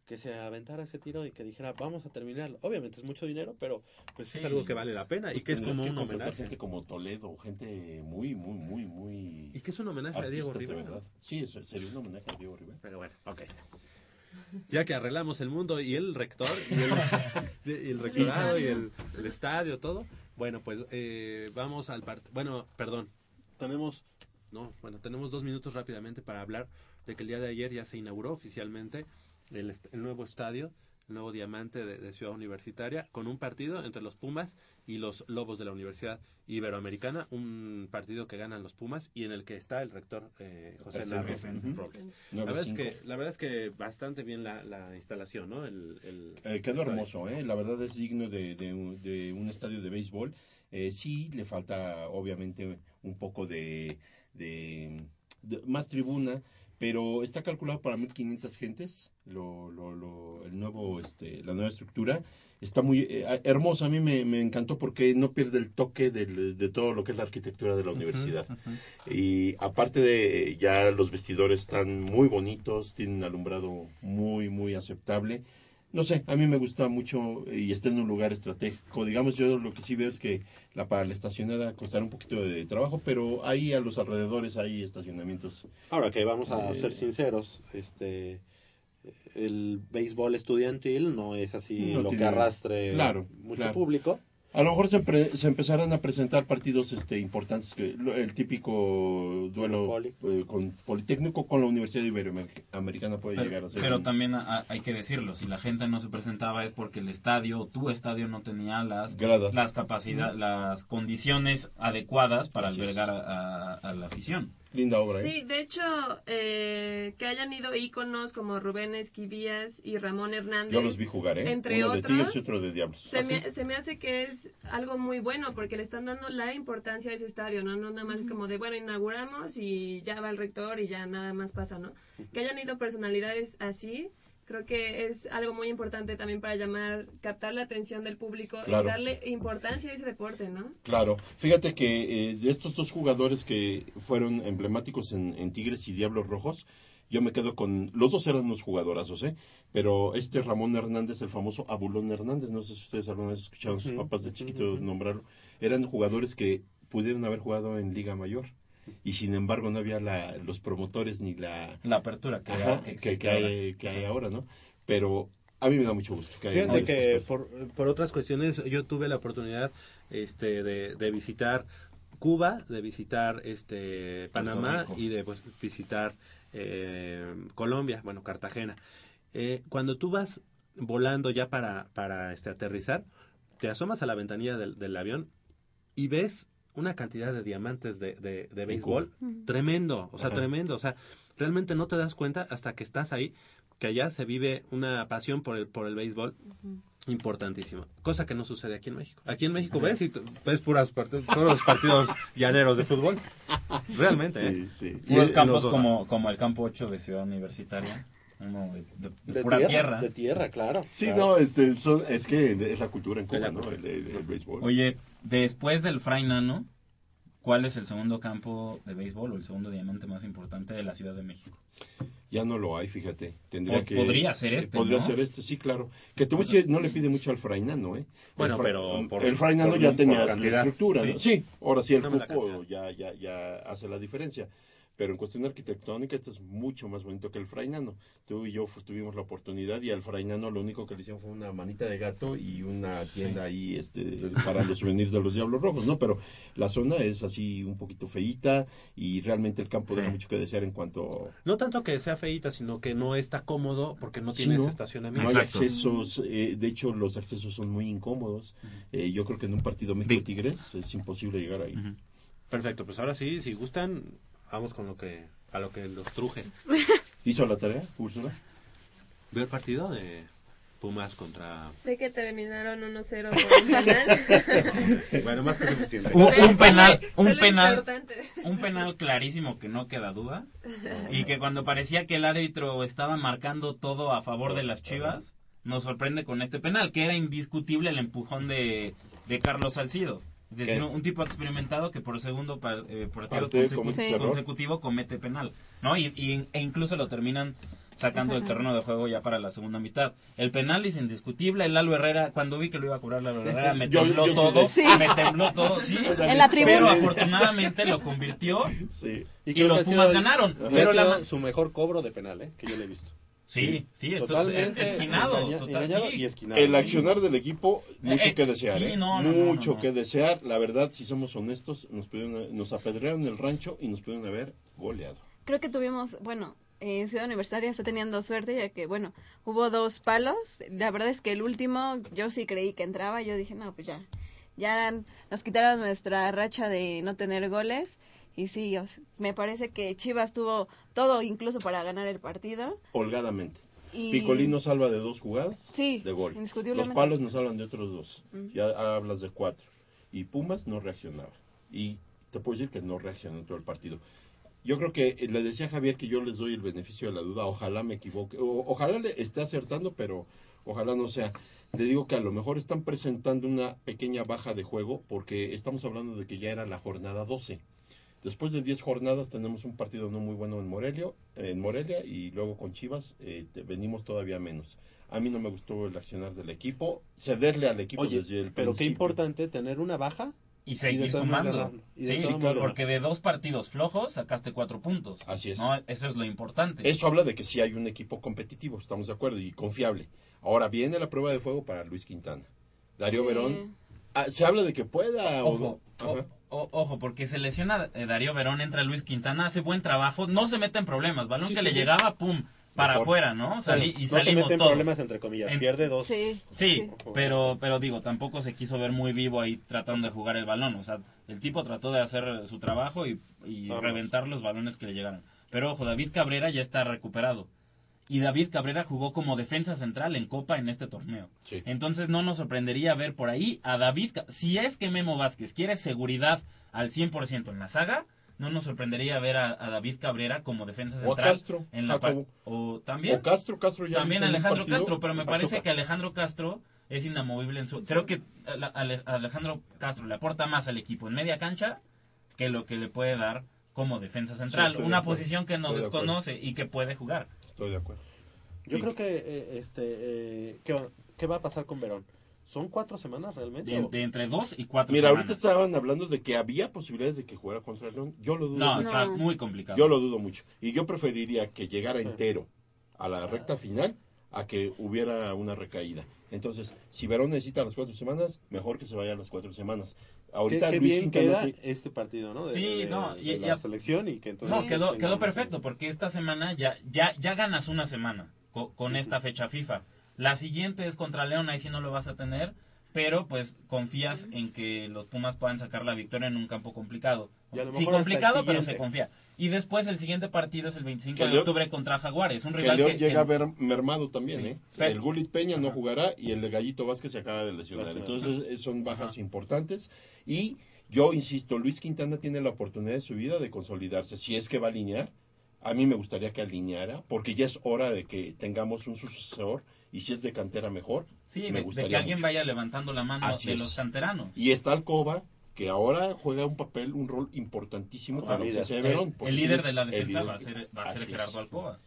S3: que se aventara ese tiro y que dijera, vamos a terminarlo. Obviamente es mucho dinero, pero pues es
S13: Sí,
S3: algo que vale la pena y
S13: pues
S3: que es como
S13: que
S3: un homenaje.
S13: gente como Toledo, gente muy, muy, muy, muy...
S3: Y que es un homenaje a Diego Rivera.
S13: Sí, eso sería un homenaje a Diego Rivera.
S3: Pero bueno, ok. [laughs] Ya que arreglamos el mundo y el rector y el, [laughs] y el rectorado y el, el estadio, todo. Bueno, pues eh, vamos al partido. Bueno, perdón. Tenemos, no, bueno, tenemos dos minutos rápidamente para hablar de que el día de ayer ya se inauguró oficialmente el, el nuevo estadio, el nuevo diamante de, de Ciudad Universitaria, con un partido entre los Pumas y los Lobos de la Universidad Iberoamericana, un partido que ganan los Pumas y en el que está el rector eh, José. Narro. Robles. La verdad, es
S13: 9-5.
S3: que, la verdad es que bastante bien la, la instalación, ¿no? El, el-
S13: Eh, quedó hermoso, ¿eh? la verdad es digno de, de un, de un estadio de béisbol. Eh, sí, le falta obviamente un poco de, de de- más tribuna, pero está calculado para 1500 gentes, lo, lo, lo- el nuevo, este, la nueva estructura. Está muy eh, hermosa, a mí me, me encantó porque no pierde el toque del- de todo lo que es la arquitectura de la universidad. Y aparte de ya los vestidores están muy bonitos, tienen alumbrado muy, muy aceptable. No sé, a mí me gusta mucho y está en un lugar estratégico. Digamos, yo lo que sí veo es que la para la estacionada costará un poquito de trabajo, pero ahí a los alrededores hay estacionamientos.
S3: Ahora que vamos a
S13: Eh,
S3: ser sinceros, este el béisbol estudiantil no es así
S13: No
S3: lo
S13: tiene-
S3: que arrastre
S13: claro,
S3: mucho
S13: claro.
S3: público.
S13: A lo mejor se, pre- se empezarán a presentar partidos este importantes, que lo- el típico duelo eh, con Politécnico con la Universidad Iberoamericana puede llegar
S4: Pero,
S13: a ser.
S4: pero
S13: un-
S4: también a- hay que decirlo, si la gente no se presentaba es porque el estadio, tu estadio no tenía las
S13: Gradas.
S4: las capacidades, las condiciones adecuadas para
S13: Así
S4: albergar a, a- a la afición.
S13: Linda obra, ¿eh?
S6: Sí, de hecho, eh, que hayan ido íconos como Rubén Esquivías y Ramón Hernández.
S13: Yo los vi jugar, ¿eh?
S6: Entre
S13: Uno de
S6: otros.
S13: Tigres y otro de Diablos.
S6: Se,
S13: ¿Ah,
S6: me,
S13: sí?
S6: se me hace que es algo muy bueno porque le están dando la importancia a ese estadio, ¿no? No nada más es como de, bueno, inauguramos y ya va el rector y ya nada más pasa, ¿no? Que hayan ido personalidades así, creo que es algo muy importante también para llamar, captar la atención del público
S13: Claro.
S6: y darle importancia a ese deporte, ¿no?
S13: Claro, fíjate que eh, de estos dos jugadores que fueron emblemáticos en, en Tigres y Diablos Rojos, yo me quedo con, los dos eran unos jugadorazos, ¿eh? Pero este Ramón Hernández, el famoso Abulón Hernández, no sé si ustedes alguna vez escucharon a sus papás de chiquito nombrarlo, eran jugadores que pudieron haber jugado en Liga Mayor. Y sin embargo no había la, los promotores ni la...
S4: La apertura que,
S13: Ajá,
S4: que
S13: que,
S4: existe
S13: que hay,
S4: ahora.
S13: que hay ahora, ¿no? Pero a mí me da mucho gusto que haya
S3: Fíjate que por, por otras cuestiones yo tuve la oportunidad este de, de visitar Cuba, de visitar este Panamá y de pues, visitar eh, Colombia, bueno, Cartagena. Eh, cuando tú vas volando ya para, para este, aterrizar, te asomas a la ventanilla del, del avión y ves una cantidad de diamantes de, de, de béisbol tremendo, o sea, tremendo, o sea, realmente no te das cuenta hasta que estás ahí que allá se vive una pasión por el por el béisbol importantísima, cosa que no sucede aquí en México. Aquí en México ves y ves puras part- puros partidos [laughs] llaneros de fútbol. Realmente, ¿eh?
S4: Puros
S3: Y-
S4: campos
S3: los dos.
S4: como, como el campo 8 de Ciudad Universitaria. Uno de, de- de
S3: De
S4: pura
S3: tierra,
S4: tierra.
S3: de tierra, claro.
S13: Sí,
S3: claro.
S13: no, este, son- es que es la cultura en Cuba, ¿no? El, el- el béisbol.
S4: Oye, después del Fray Nano, ¿cuál es el segundo campo de béisbol o el segundo diamante más importante de la Ciudad de México?
S13: Ya no lo hay, fíjate. Tendría que,
S4: podría ser este,
S13: Podría
S4: ¿no?
S13: ser este, sí, claro. Que te voy a decir, no le pide mucho al Frainano, ¿eh?
S3: Bueno,
S13: el
S3: pero por-
S13: el Frainano ya tenía la estructura,
S3: Sí.
S13: ¿no? Sí, ahora sí el cupo ya, ya, ya hace la diferencia. Pero en cuestión arquitectónica, este es mucho más bonito que el Frainano. Tú y yo tuvimos la oportunidad y al Frainano lo único que le hicieron fue una manita de gato y una tienda ahí este, [laughs] para los souvenirs de los Diablos Rojos, ¿no? Pero la zona es así un poquito feíta y realmente el campo deja mucho que desear en cuanto
S3: No tanto que sea feíta, sino que no está cómodo porque no
S13: Sí,
S3: tienes
S13: ¿no?
S3: estacionamiento.
S13: No hay accesos, eh, de hecho los accesos son muy incómodos. Eh, yo creo que en un partido México-Tigres es imposible llegar ahí.
S3: Perfecto, pues ahora sí, si gustan, vamos con lo que a lo que los truje. [laughs]
S13: ¿Hizo la tarea, Úrsula?
S3: Veo el partido de Pumas contra...
S6: Sé que terminaron 1-0 [laughs] por un penal. [laughs]
S3: bueno, más que suficiente.
S4: Un, penal, un penal, un penal clarísimo que no queda duda y que cuando parecía que el árbitro estaba marcando todo a favor de las Chivas, nos sorprende con este penal, que era indiscutible el empujón de, de Carlos Salcido. Es decir,
S13: ¿Qué?
S4: un, un tipo experimentado que por segundo par- eh, partido consecu- consecutivo comete penal, ¿no? Y, y- e incluso lo terminan sacando del terreno de juego ya para la segunda mitad. El penal es indiscutible, el Lalo Herrera, cuando vi que lo iba a cobrar Lalo Herrera, me [laughs] tembló
S13: yo
S4: todo.
S5: Sí.
S4: me tembló todo, sí. [laughs]
S5: En la tribuna.
S4: Pero afortunadamente lo convirtió
S13: Sí.
S4: y, los Pumas ganaron. Pero la
S3: su mejor cobro de penal, ¿eh? Que yo le he visto.
S4: Sí, sí, esto- esquinado,
S3: engaña-
S4: total,
S3: engañado
S4: sí.
S3: y esquinado.
S13: El accionar del equipo, mucho
S4: Eh,
S13: que
S4: eh,
S13: desear,
S4: sí,
S13: ¿eh?
S4: no, no, no,
S13: mucho
S4: no, no.
S13: que desear. La verdad, si somos honestos, nos, pudieron, nos apedrearon el rancho y nos pudieron haber goleado.
S5: Creo que tuvimos, bueno, en Ciudad Universitaria está teniendo suerte ya que, bueno, hubo dos palos. La verdad es que el último yo sí creí que entraba. Yo dije, no, pues ya, ya nos quitaron nuestra racha de no tener goles. Y sí, o sea, me parece que Chivas tuvo todo incluso para ganar el partido.
S13: Holgadamente.
S5: Y-
S13: Picolín salva de dos jugadas
S5: Sí,
S13: de gol. Los palos nos salvan de otros dos. Ya hablas de cuatro. Y Pumas no reaccionaba. Y te puedo decir que no reaccionó en todo el partido. Yo creo que eh, le decía a Javier que yo les doy el beneficio de la duda. Ojalá me equivoque. O- ojalá le esté acertando, pero ojalá no sea. Le digo que a lo mejor están presentando una pequeña baja de juego porque estamos hablando de que ya era la jornada 12. Después de 10 jornadas tenemos un partido no muy bueno en Morelia, en Morelia y luego con Chivas eh, te- venimos todavía menos. A mí no me gustó el accionar del equipo, cederle al equipo
S14: Oye,
S13: desde el
S14: pero qué
S13: principio.
S14: importante tener una baja
S4: Y seguir sumando.
S14: Y
S4: Sí,
S14: maneras-
S4: porque de dos partidos flojos sacaste cuatro puntos.
S13: Así es.
S4: ¿no? Eso es lo importante.
S13: Eso habla de que sí hay un equipo competitivo, estamos de acuerdo, y confiable. Ahora viene la prueba de fuego para Luis Quintana. Darío
S4: Sí.
S13: Verón, ah, se habla de que pueda...
S4: Ojo. O- ojo, porque se lesiona eh, Darío Verón, entra Luis Quintana, hace buen trabajo, no se mete en problemas. Balón
S14: Sí,
S4: que
S14: sí,
S4: le
S14: sí.
S4: llegaba, pum, para
S14: Mejor.
S4: afuera, ¿no? Salí, y
S14: no se
S4: salimos
S14: mete en
S4: todos.
S14: problemas, entre comillas,
S4: En-
S14: pierde dos.
S5: Sí.
S4: Sí, pero, pero digo, tampoco se quiso ver muy vivo ahí tratando de jugar el balón. O sea, el tipo trató de hacer su trabajo y, y reventar los balones que le llegaran. Pero ojo, David Cabrera ya está recuperado. Y David Cabrera jugó como defensa central en Copa en este torneo.
S13: Sí.
S4: Entonces no nos sorprendería ver por ahí a David. Si es que Memo Vázquez quiere seguridad al 100% en la saga, no nos sorprendería ver a, a David Cabrera como defensa
S13: O a
S4: central.
S13: Castro,
S4: en la o también.
S13: O Castro, Castro ya
S4: También Alejandro
S13: partido
S4: Castro, pero me parece
S13: Pachuca.
S4: que Alejandro Castro es inamovible en su... Creo que Ale- Ale- Alejandro Castro le aporta más al equipo en media cancha que lo que le puede dar como defensa central. Una posición que no
S13: de
S4: desconoce y que puede jugar.
S13: Estoy de acuerdo.
S14: Yo creo que, eh, este, eh, ¿qué, qué va a pasar con Verón? ¿Son cuatro semanas realmente?
S4: De, entre dos y cuatro
S13: Mira,
S4: semanas.
S13: ahorita estaban hablando de que había posibilidades de que jugara contra el León. Yo lo dudo
S4: No,
S13: mucho.
S4: está muy complicado.
S13: Yo lo dudo mucho. Y yo preferiría que llegara entero a la recta final a que hubiera una recaída. Entonces, si Verón necesita las cuatro semanas, mejor que se vaya a las cuatro semanas. Ahorita
S14: qué, qué
S13: Luis
S14: bien
S13: Quintana
S14: queda
S13: te-
S14: este partido, ¿no? De,
S4: Sí,
S14: de-
S4: no,
S14: de
S4: y-
S14: la
S4: y
S14: selección y que entonces...
S4: No, quedó, quedó perfecto porque esta semana ya, ya, ya ganas una semana co- con, esta fecha FIFA. La siguiente es contra León, ahí sí no lo vas a tener, pero pues confías en que los Pumas puedan sacar la victoria en un campo complicado. Sí, complicado, pero se confía. Y después el siguiente partido es el 25
S13: Que
S4: de
S13: León-
S4: octubre contra Jaguares, un
S13: que
S4: rival
S13: León
S4: que,
S13: llega
S4: que-
S13: a ver mermado también,
S4: Sí.
S13: ¿eh?
S4: Pero-
S13: el Gulit Peña no jugará y el de Gallito Vázquez se acaba de lesionar. Entonces, son bajas importantes. Y yo insisto, Luis Quintana tiene la oportunidad de su vida de consolidarse. Si es que va a alinear, a mí me gustaría que alineara, porque ya es hora de que tengamos un sucesor. Y si es de cantera, mejor.
S4: sí,
S13: me
S4: de- de,
S13: gustaría
S4: que alguien
S13: mucho.
S4: vaya levantando la mano
S13: Así
S4: de
S13: es.
S4: los canteranos.
S13: Y está Alcoba, que ahora juega un papel, un rol importantísimo para la ausencia de
S4: El,
S13: Verón.
S4: el líder de la defensa
S13: líder-
S4: va a ser, va a ser Gerardo. Alcoba.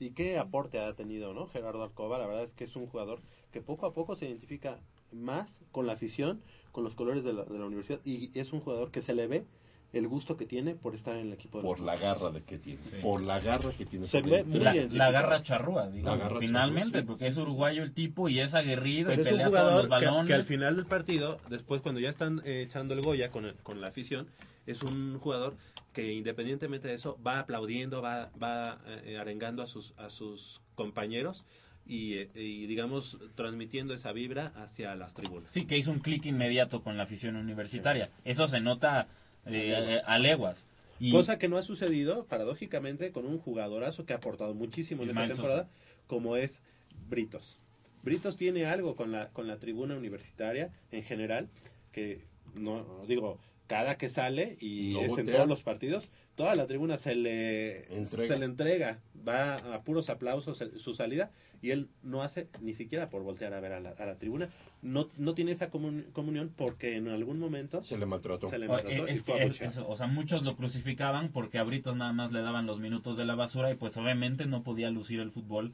S14: ¿Y qué aporte ha tenido, no? Gerardo Alcoba, la verdad es que es un jugador que poco a poco se identifica más con la afición, con los colores de la, de la universidad y es un jugador que se le ve el gusto que tiene por estar en el equipo de
S13: Por
S14: los
S13: la garra de que tiene. Por la garra que tiene.
S14: Se
S13: por
S14: ve
S13: entrega.
S14: muy
S4: La, garra charrúa, digamos,
S13: garra
S4: finalmente,
S13: charrúa, sí,
S4: porque es uruguayo el tipo y es aguerrido
S14: Pero
S4: y
S14: es un
S4: pelea todos
S14: jugador
S4: los
S14: que-
S4: balones.
S14: que
S3: al final del partido, después cuando ya están eh, echando el Goya con, el- con la afición, es un jugador que independientemente de eso va aplaudiendo, va, va eh, arengando a sus, a sus compañeros y, eh, y, digamos transmitiendo esa vibra hacia las tribunas.
S4: Sí, que hizo un clic inmediato con la afición universitaria. Eso se nota eh, a leguas. Y
S14: Cosa que no ha sucedido, paradójicamente, con un jugadorazo que ha aportado muchísimo en esta temporada, como es Britos. Britos tiene algo con la, con la tribuna universitaria en general, que no digo, cada que sale y es en todos los partidos, toda la tribuna se le
S13: Entrega.
S14: se le entrega, va a puros aplausos su salida y él no hace ni siquiera por voltear a ver a la, a la tribuna, no, no tiene esa comun- comunión porque en algún momento
S13: Se le maltrató.
S14: se le
S4: o,
S14: maltrató y
S4: es
S14: fue
S4: que es-
S14: abucheado.
S4: es- o sea, muchos lo crucificaban porque a Britos nada más le daban los minutos de la basura y pues obviamente no podía lucir el fútbol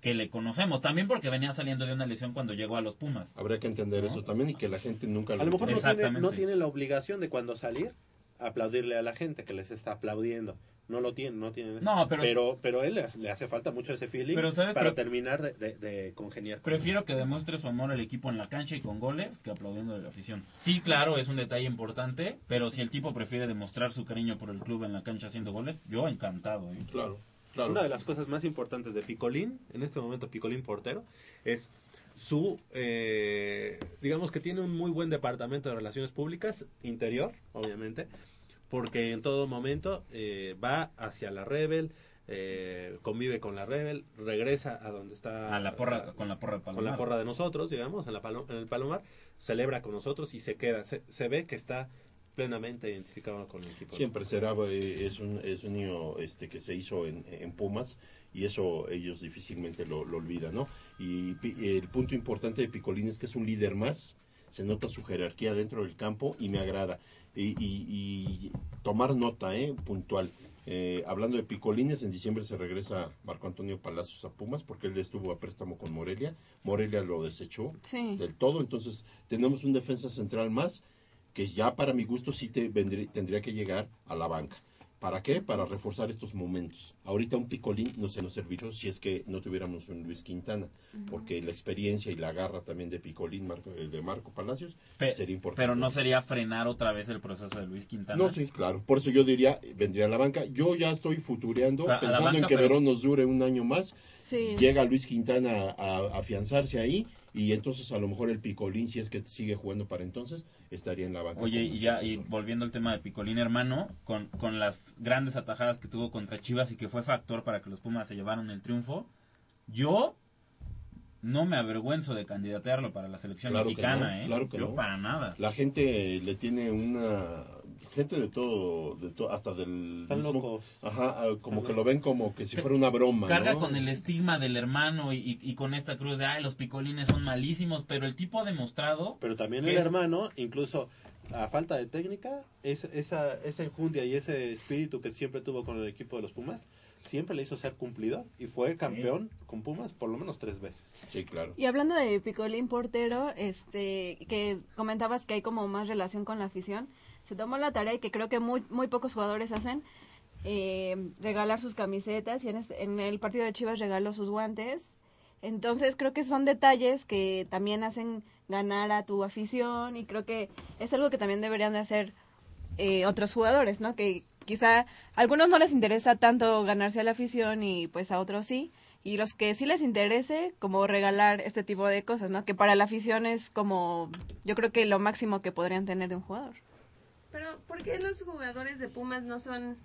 S4: que le conocemos. También porque venía saliendo de una lesión cuando llegó a los Pumas.
S13: Habría que entender eso también y que la gente nunca
S14: A lo mejor tiene, no tiene la obligación de cuando salir aplaudirle a la gente que les está aplaudiendo. No lo tiene, no tiene.
S4: No, pero-
S14: pero, pero él le, le hace falta mucho ese feeling
S4: Pero, ¿sabes?
S14: para
S4: Pero-
S14: terminar de, de- de congeniar. con
S4: Prefiero que demuestre su amor al equipo en la cancha y con goles que aplaudiendo de la afición. Sí, claro, es un detalle importante, pero si el tipo prefiere demostrar su cariño por el club en la cancha haciendo goles, yo encantado. ¿eh?
S13: Claro, claro.
S14: Una de las cosas más importantes de Picolín, en este momento Picolín portero, es
S3: su, eh, digamos que tiene un muy buen departamento de relaciones públicas, interior, obviamente, porque en todo momento eh, va hacia la Rebel, eh, convive con la Rebel, regresa a donde está
S4: A la porra, con la porra de
S3: con
S4: Palomar.
S3: la porra de nosotros, digamos, en, la palo- en el Palomar, celebra con nosotros y se queda. Se, se ve que está plenamente identificado con el equipo.
S13: Siempre será, eh, es un, es un niño este, que se hizo en, en Pumas y eso ellos difícilmente lo, lo olvidan, ¿no? Y pi- el punto importante de Picolín es que es un líder más, se nota su jerarquía dentro del campo y me agrada. Y, y- y tomar nota, ¿eh? Puntual. Eh, hablando de Picolines, en diciembre se regresa Marco Antonio Palacios a Pumas porque él estuvo a préstamo con Morelia. Morelia lo desechó
S5: Sí.
S13: del todo, entonces tenemos un defensa central más que ya para mi gusto sí te vendrí- tendría que llegar a la banca. ¿Para qué? Para reforzar estos momentos. Ahorita un picolín no se nos serviría si es que no tuviéramos un Luis Quintana, porque la experiencia y la garra también de picolín Marco- eh, de Marco Palacios
S4: Pe-
S13: sería importante.
S4: pero no sería frenar otra vez el proceso de Luis Quintana.
S13: No, sí, claro. Por eso yo diría, vendría a la banca. Yo ya estoy futureando, pensando en que
S4: pero-
S13: Verón nos dure un año más.
S5: Sí.
S13: Llega Luis Quintana a, a afianzarse ahí y entonces a lo mejor el Picolín, si es que sigue jugando para entonces, estaría en la banca.
S4: Oye, y ya, y volviendo al tema de Picolín hermano, con, con las grandes atajadas que tuvo contra Chivas y que fue factor para que los Pumas se llevaran el triunfo, yo no me avergüenzo de candidatearlo para la selección
S13: Claro que
S4: mexicana,
S13: no,
S4: ¿eh?
S13: claro que
S4: yo
S13: no.
S4: para nada.
S13: La gente le tiene una gente de todo, de todo hasta del
S3: Están
S13: mismo-
S3: locos.
S13: Ajá, ah, como que lo ven como que si fuera una broma,
S4: Carga
S13: ¿no?
S4: con el estigma del hermano y, y- y con esta cruz de, ay, los picolines son malísimos, pero el tipo ha demostrado...
S3: Pero también
S4: que
S3: el
S4: es-
S3: hermano, incluso a falta de técnica, es, esa, esa enjundia y ese espíritu que siempre tuvo con el equipo de los Pumas, siempre le hizo ser cumplidor y fue campeón con Pumas por lo menos tres veces.
S13: Sí, claro.
S5: Y hablando de Picolín Portero, este, que comentabas que hay como más relación con la afición, se tomó la tarea y que creo que muy, muy pocos jugadores hacen, eh, regalar sus camisetas y en, en el partido de Chivas regaló sus guantes. Entonces creo que son detalles que también hacen ganar a tu afición y creo que es algo que también deberían de hacer eh, otros jugadores, ¿no? Que quizá a algunos no les interesa tanto ganarse a la afición y pues a otros sí. Y los que sí les interese, como regalar este tipo de cosas, ¿no? Que para la afición es como, yo creo que lo máximo que podrían tener de un jugador.
S6: Pero, ¿por qué los jugadores de Pumas no son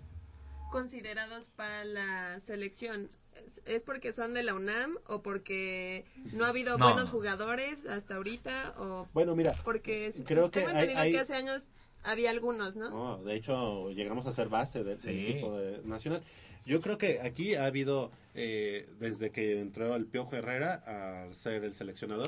S6: considerados para la selección? ¿Es, es porque son de la UNAM o porque no ha habido
S3: No.
S6: buenos jugadores hasta ahorita? O
S3: Bueno, mira,
S6: porque
S3: creo que
S6: tengo
S3: hay-
S6: entendido
S3: hay-
S6: que hace años había algunos, ¿no?
S3: No, de hecho, llegamos a ser base del,
S4: Sí.
S3: equipo de- nacional. Yo creo que aquí ha habido, eh, desde que entró el Piojo Herrera a ser el seleccionador,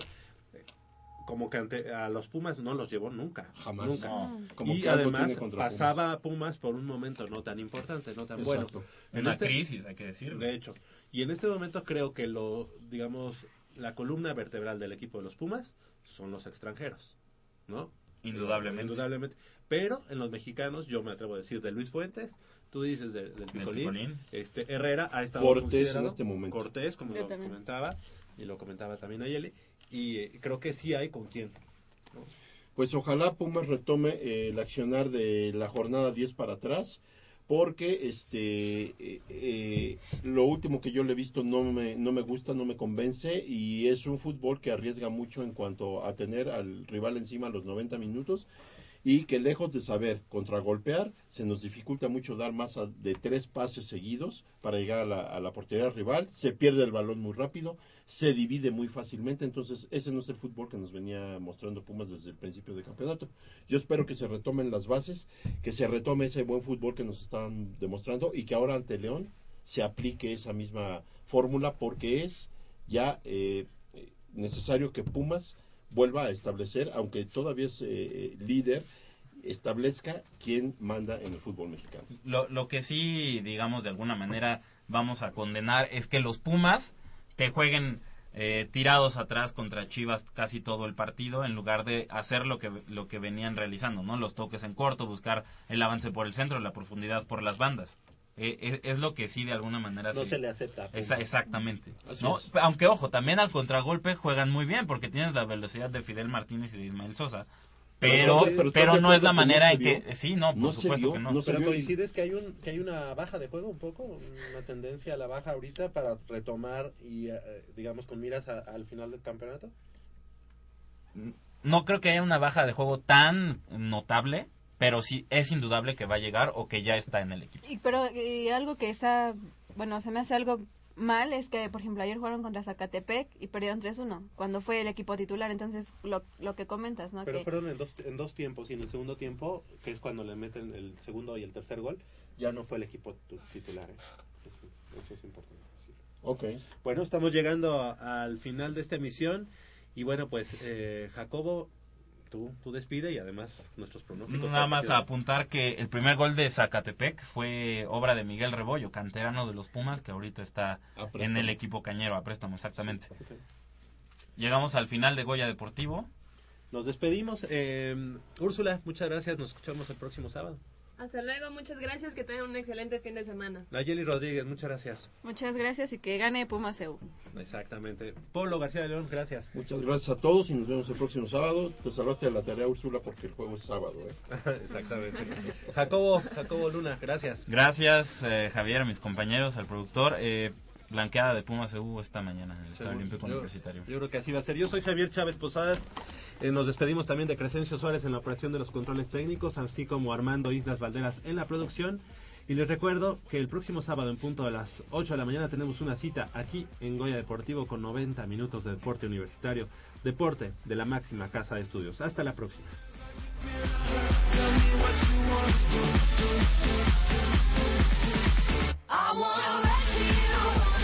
S3: como que ante, a los Pumas no los llevó nunca.
S13: Jamás.
S3: Nunca.
S13: No. Como
S3: y además pasaba a Pumas por un momento no tan importante, no tan bueno.
S13: Exacto.
S4: Una crisis, hay que decirlo.
S3: De hecho. Y en este momento creo que lo, digamos, la columna vertebral del equipo de los Pumas son los extranjeros, ¿no?
S4: Indudablemente.
S3: Indudablemente. Pero en los mexicanos, yo me atrevo a decir de Luis Fuentes, tú dices de- del Picolín,
S4: Picolín.
S3: este Herrera ha estado
S13: Cortés en este momento.
S3: Cortés, como
S5: Yo
S3: lo
S5: también.
S3: comentaba, y lo comentaba también Ayeli, y eh, creo que sí hay con quién.
S13: Pues ojalá Pumas retome eh, el accionar de la jornada 10 para atrás, porque este eh, eh, lo último que yo le he visto no me, no me gusta, no me convence, y es un fútbol que arriesga mucho en cuanto a tener al rival encima los 90 minutos, y que lejos de saber contragolpear, se nos dificulta mucho dar más de tres pases seguidos para llegar a la, portería rival, se pierde el balón muy rápido, se divide muy fácilmente, entonces ese no es el fútbol que nos venía mostrando Pumas desde el principio del campeonato. Yo espero que se retomen las bases, que se retome ese buen fútbol que nos están demostrando y que ahora ante León se aplique esa misma fórmula porque es ya eh, necesario que Pumas vuelva a establecer, aunque todavía es eh, líder, establezca quién manda en el fútbol mexicano.
S4: Lo, lo que sí, digamos, de alguna manera vamos a condenar es que los Pumas te jueguen eh, tirados atrás contra Chivas casi todo el partido en lugar de hacer lo que, lo que venían realizando, ¿no? Los toques en corto, buscar el avance por el centro, la profundidad por las bandas. Eh, es, es lo que sí de alguna manera
S3: No
S4: sí-
S3: se le acepta.
S4: Esa- exactamente. ¿no? Aunque ojo, también al contragolpe juegan muy bien porque tienes la velocidad de Fidel Martínez y de Ismael Sosa. Pero,
S13: Pero- pero
S4: pero,
S13: ¿estás de
S4: no es la manera en que... Sí, no, por
S13: No
S4: supuesto
S13: vio,
S4: que no.
S13: no
S3: Pero coincides que hay un que hay una baja de juego un poco, una tendencia a la baja ahorita para retomar y eh, digamos con miras a- al final del campeonato.
S4: No creo que haya una baja de juego tan notable, pero sí es indudable que va a llegar o que ya está en el equipo.
S5: Y, pero y algo que está, bueno, se me hace algo mal es que, por ejemplo, ayer jugaron contra Zacatepec y perdieron 3-1, cuando fue el equipo titular. Entonces, lo, lo que comentas, ¿no?
S3: Pero
S5: que
S3: fueron en dos, en dos tiempos y en el segundo tiempo, que es cuando le meten el segundo y el tercer gol, ya no fue el equipo tu- titular. ¿eh? Eso, eso es importante. decirlo.
S13: Ok.
S3: Bueno, estamos llegando a- al final de esta emisión y bueno, pues eh, Jacobo, tú, tú despide y además nuestros pronósticos.
S4: Nada más a apuntar que el primer gol de Zacatepec fue obra de Miguel Rebollo, canterano de los Pumas, que ahorita está en el equipo cañero a préstamo, exactamente. Llegamos al final de Goya Deportivo.
S3: Nos despedimos. Eh, Úrsula, muchas gracias. Nos escuchamos el próximo sábado.
S6: Hasta luego, muchas gracias, que tengan un excelente fin de semana.
S3: Nayeli Rodríguez, muchas gracias.
S5: Muchas gracias y que gane Pumas EU.
S3: Exactamente. Polo García de León, gracias.
S13: Muchas gracias a todos y nos vemos el próximo sábado. Te salvaste de la tarea, Úrsula, porque el juego es sábado. ¿eh? [laughs]
S3: Exactamente. Jacobo, Jacobo Luna, gracias.
S4: Gracias, eh, Javier, a mis compañeros, al productor. Eh, blanqueada de Pumas EU esta mañana en el Estadio. Olímpico
S3: Yo-
S4: Universitario.
S3: Yo creo que así va a ser. Yo soy Javier Chávez Posadas. Eh, nos despedimos también de Crescencio Suárez en la operación de los controles técnicos, así como Armando Islas Valderas en la producción. Y les recuerdo que el próximo sábado en punto a las 8 de la mañana tenemos una cita aquí en Goya Deportivo con 90 minutos de deporte universitario, deporte de la máxima casa de estudios. Hasta la próxima.
S2: I wanna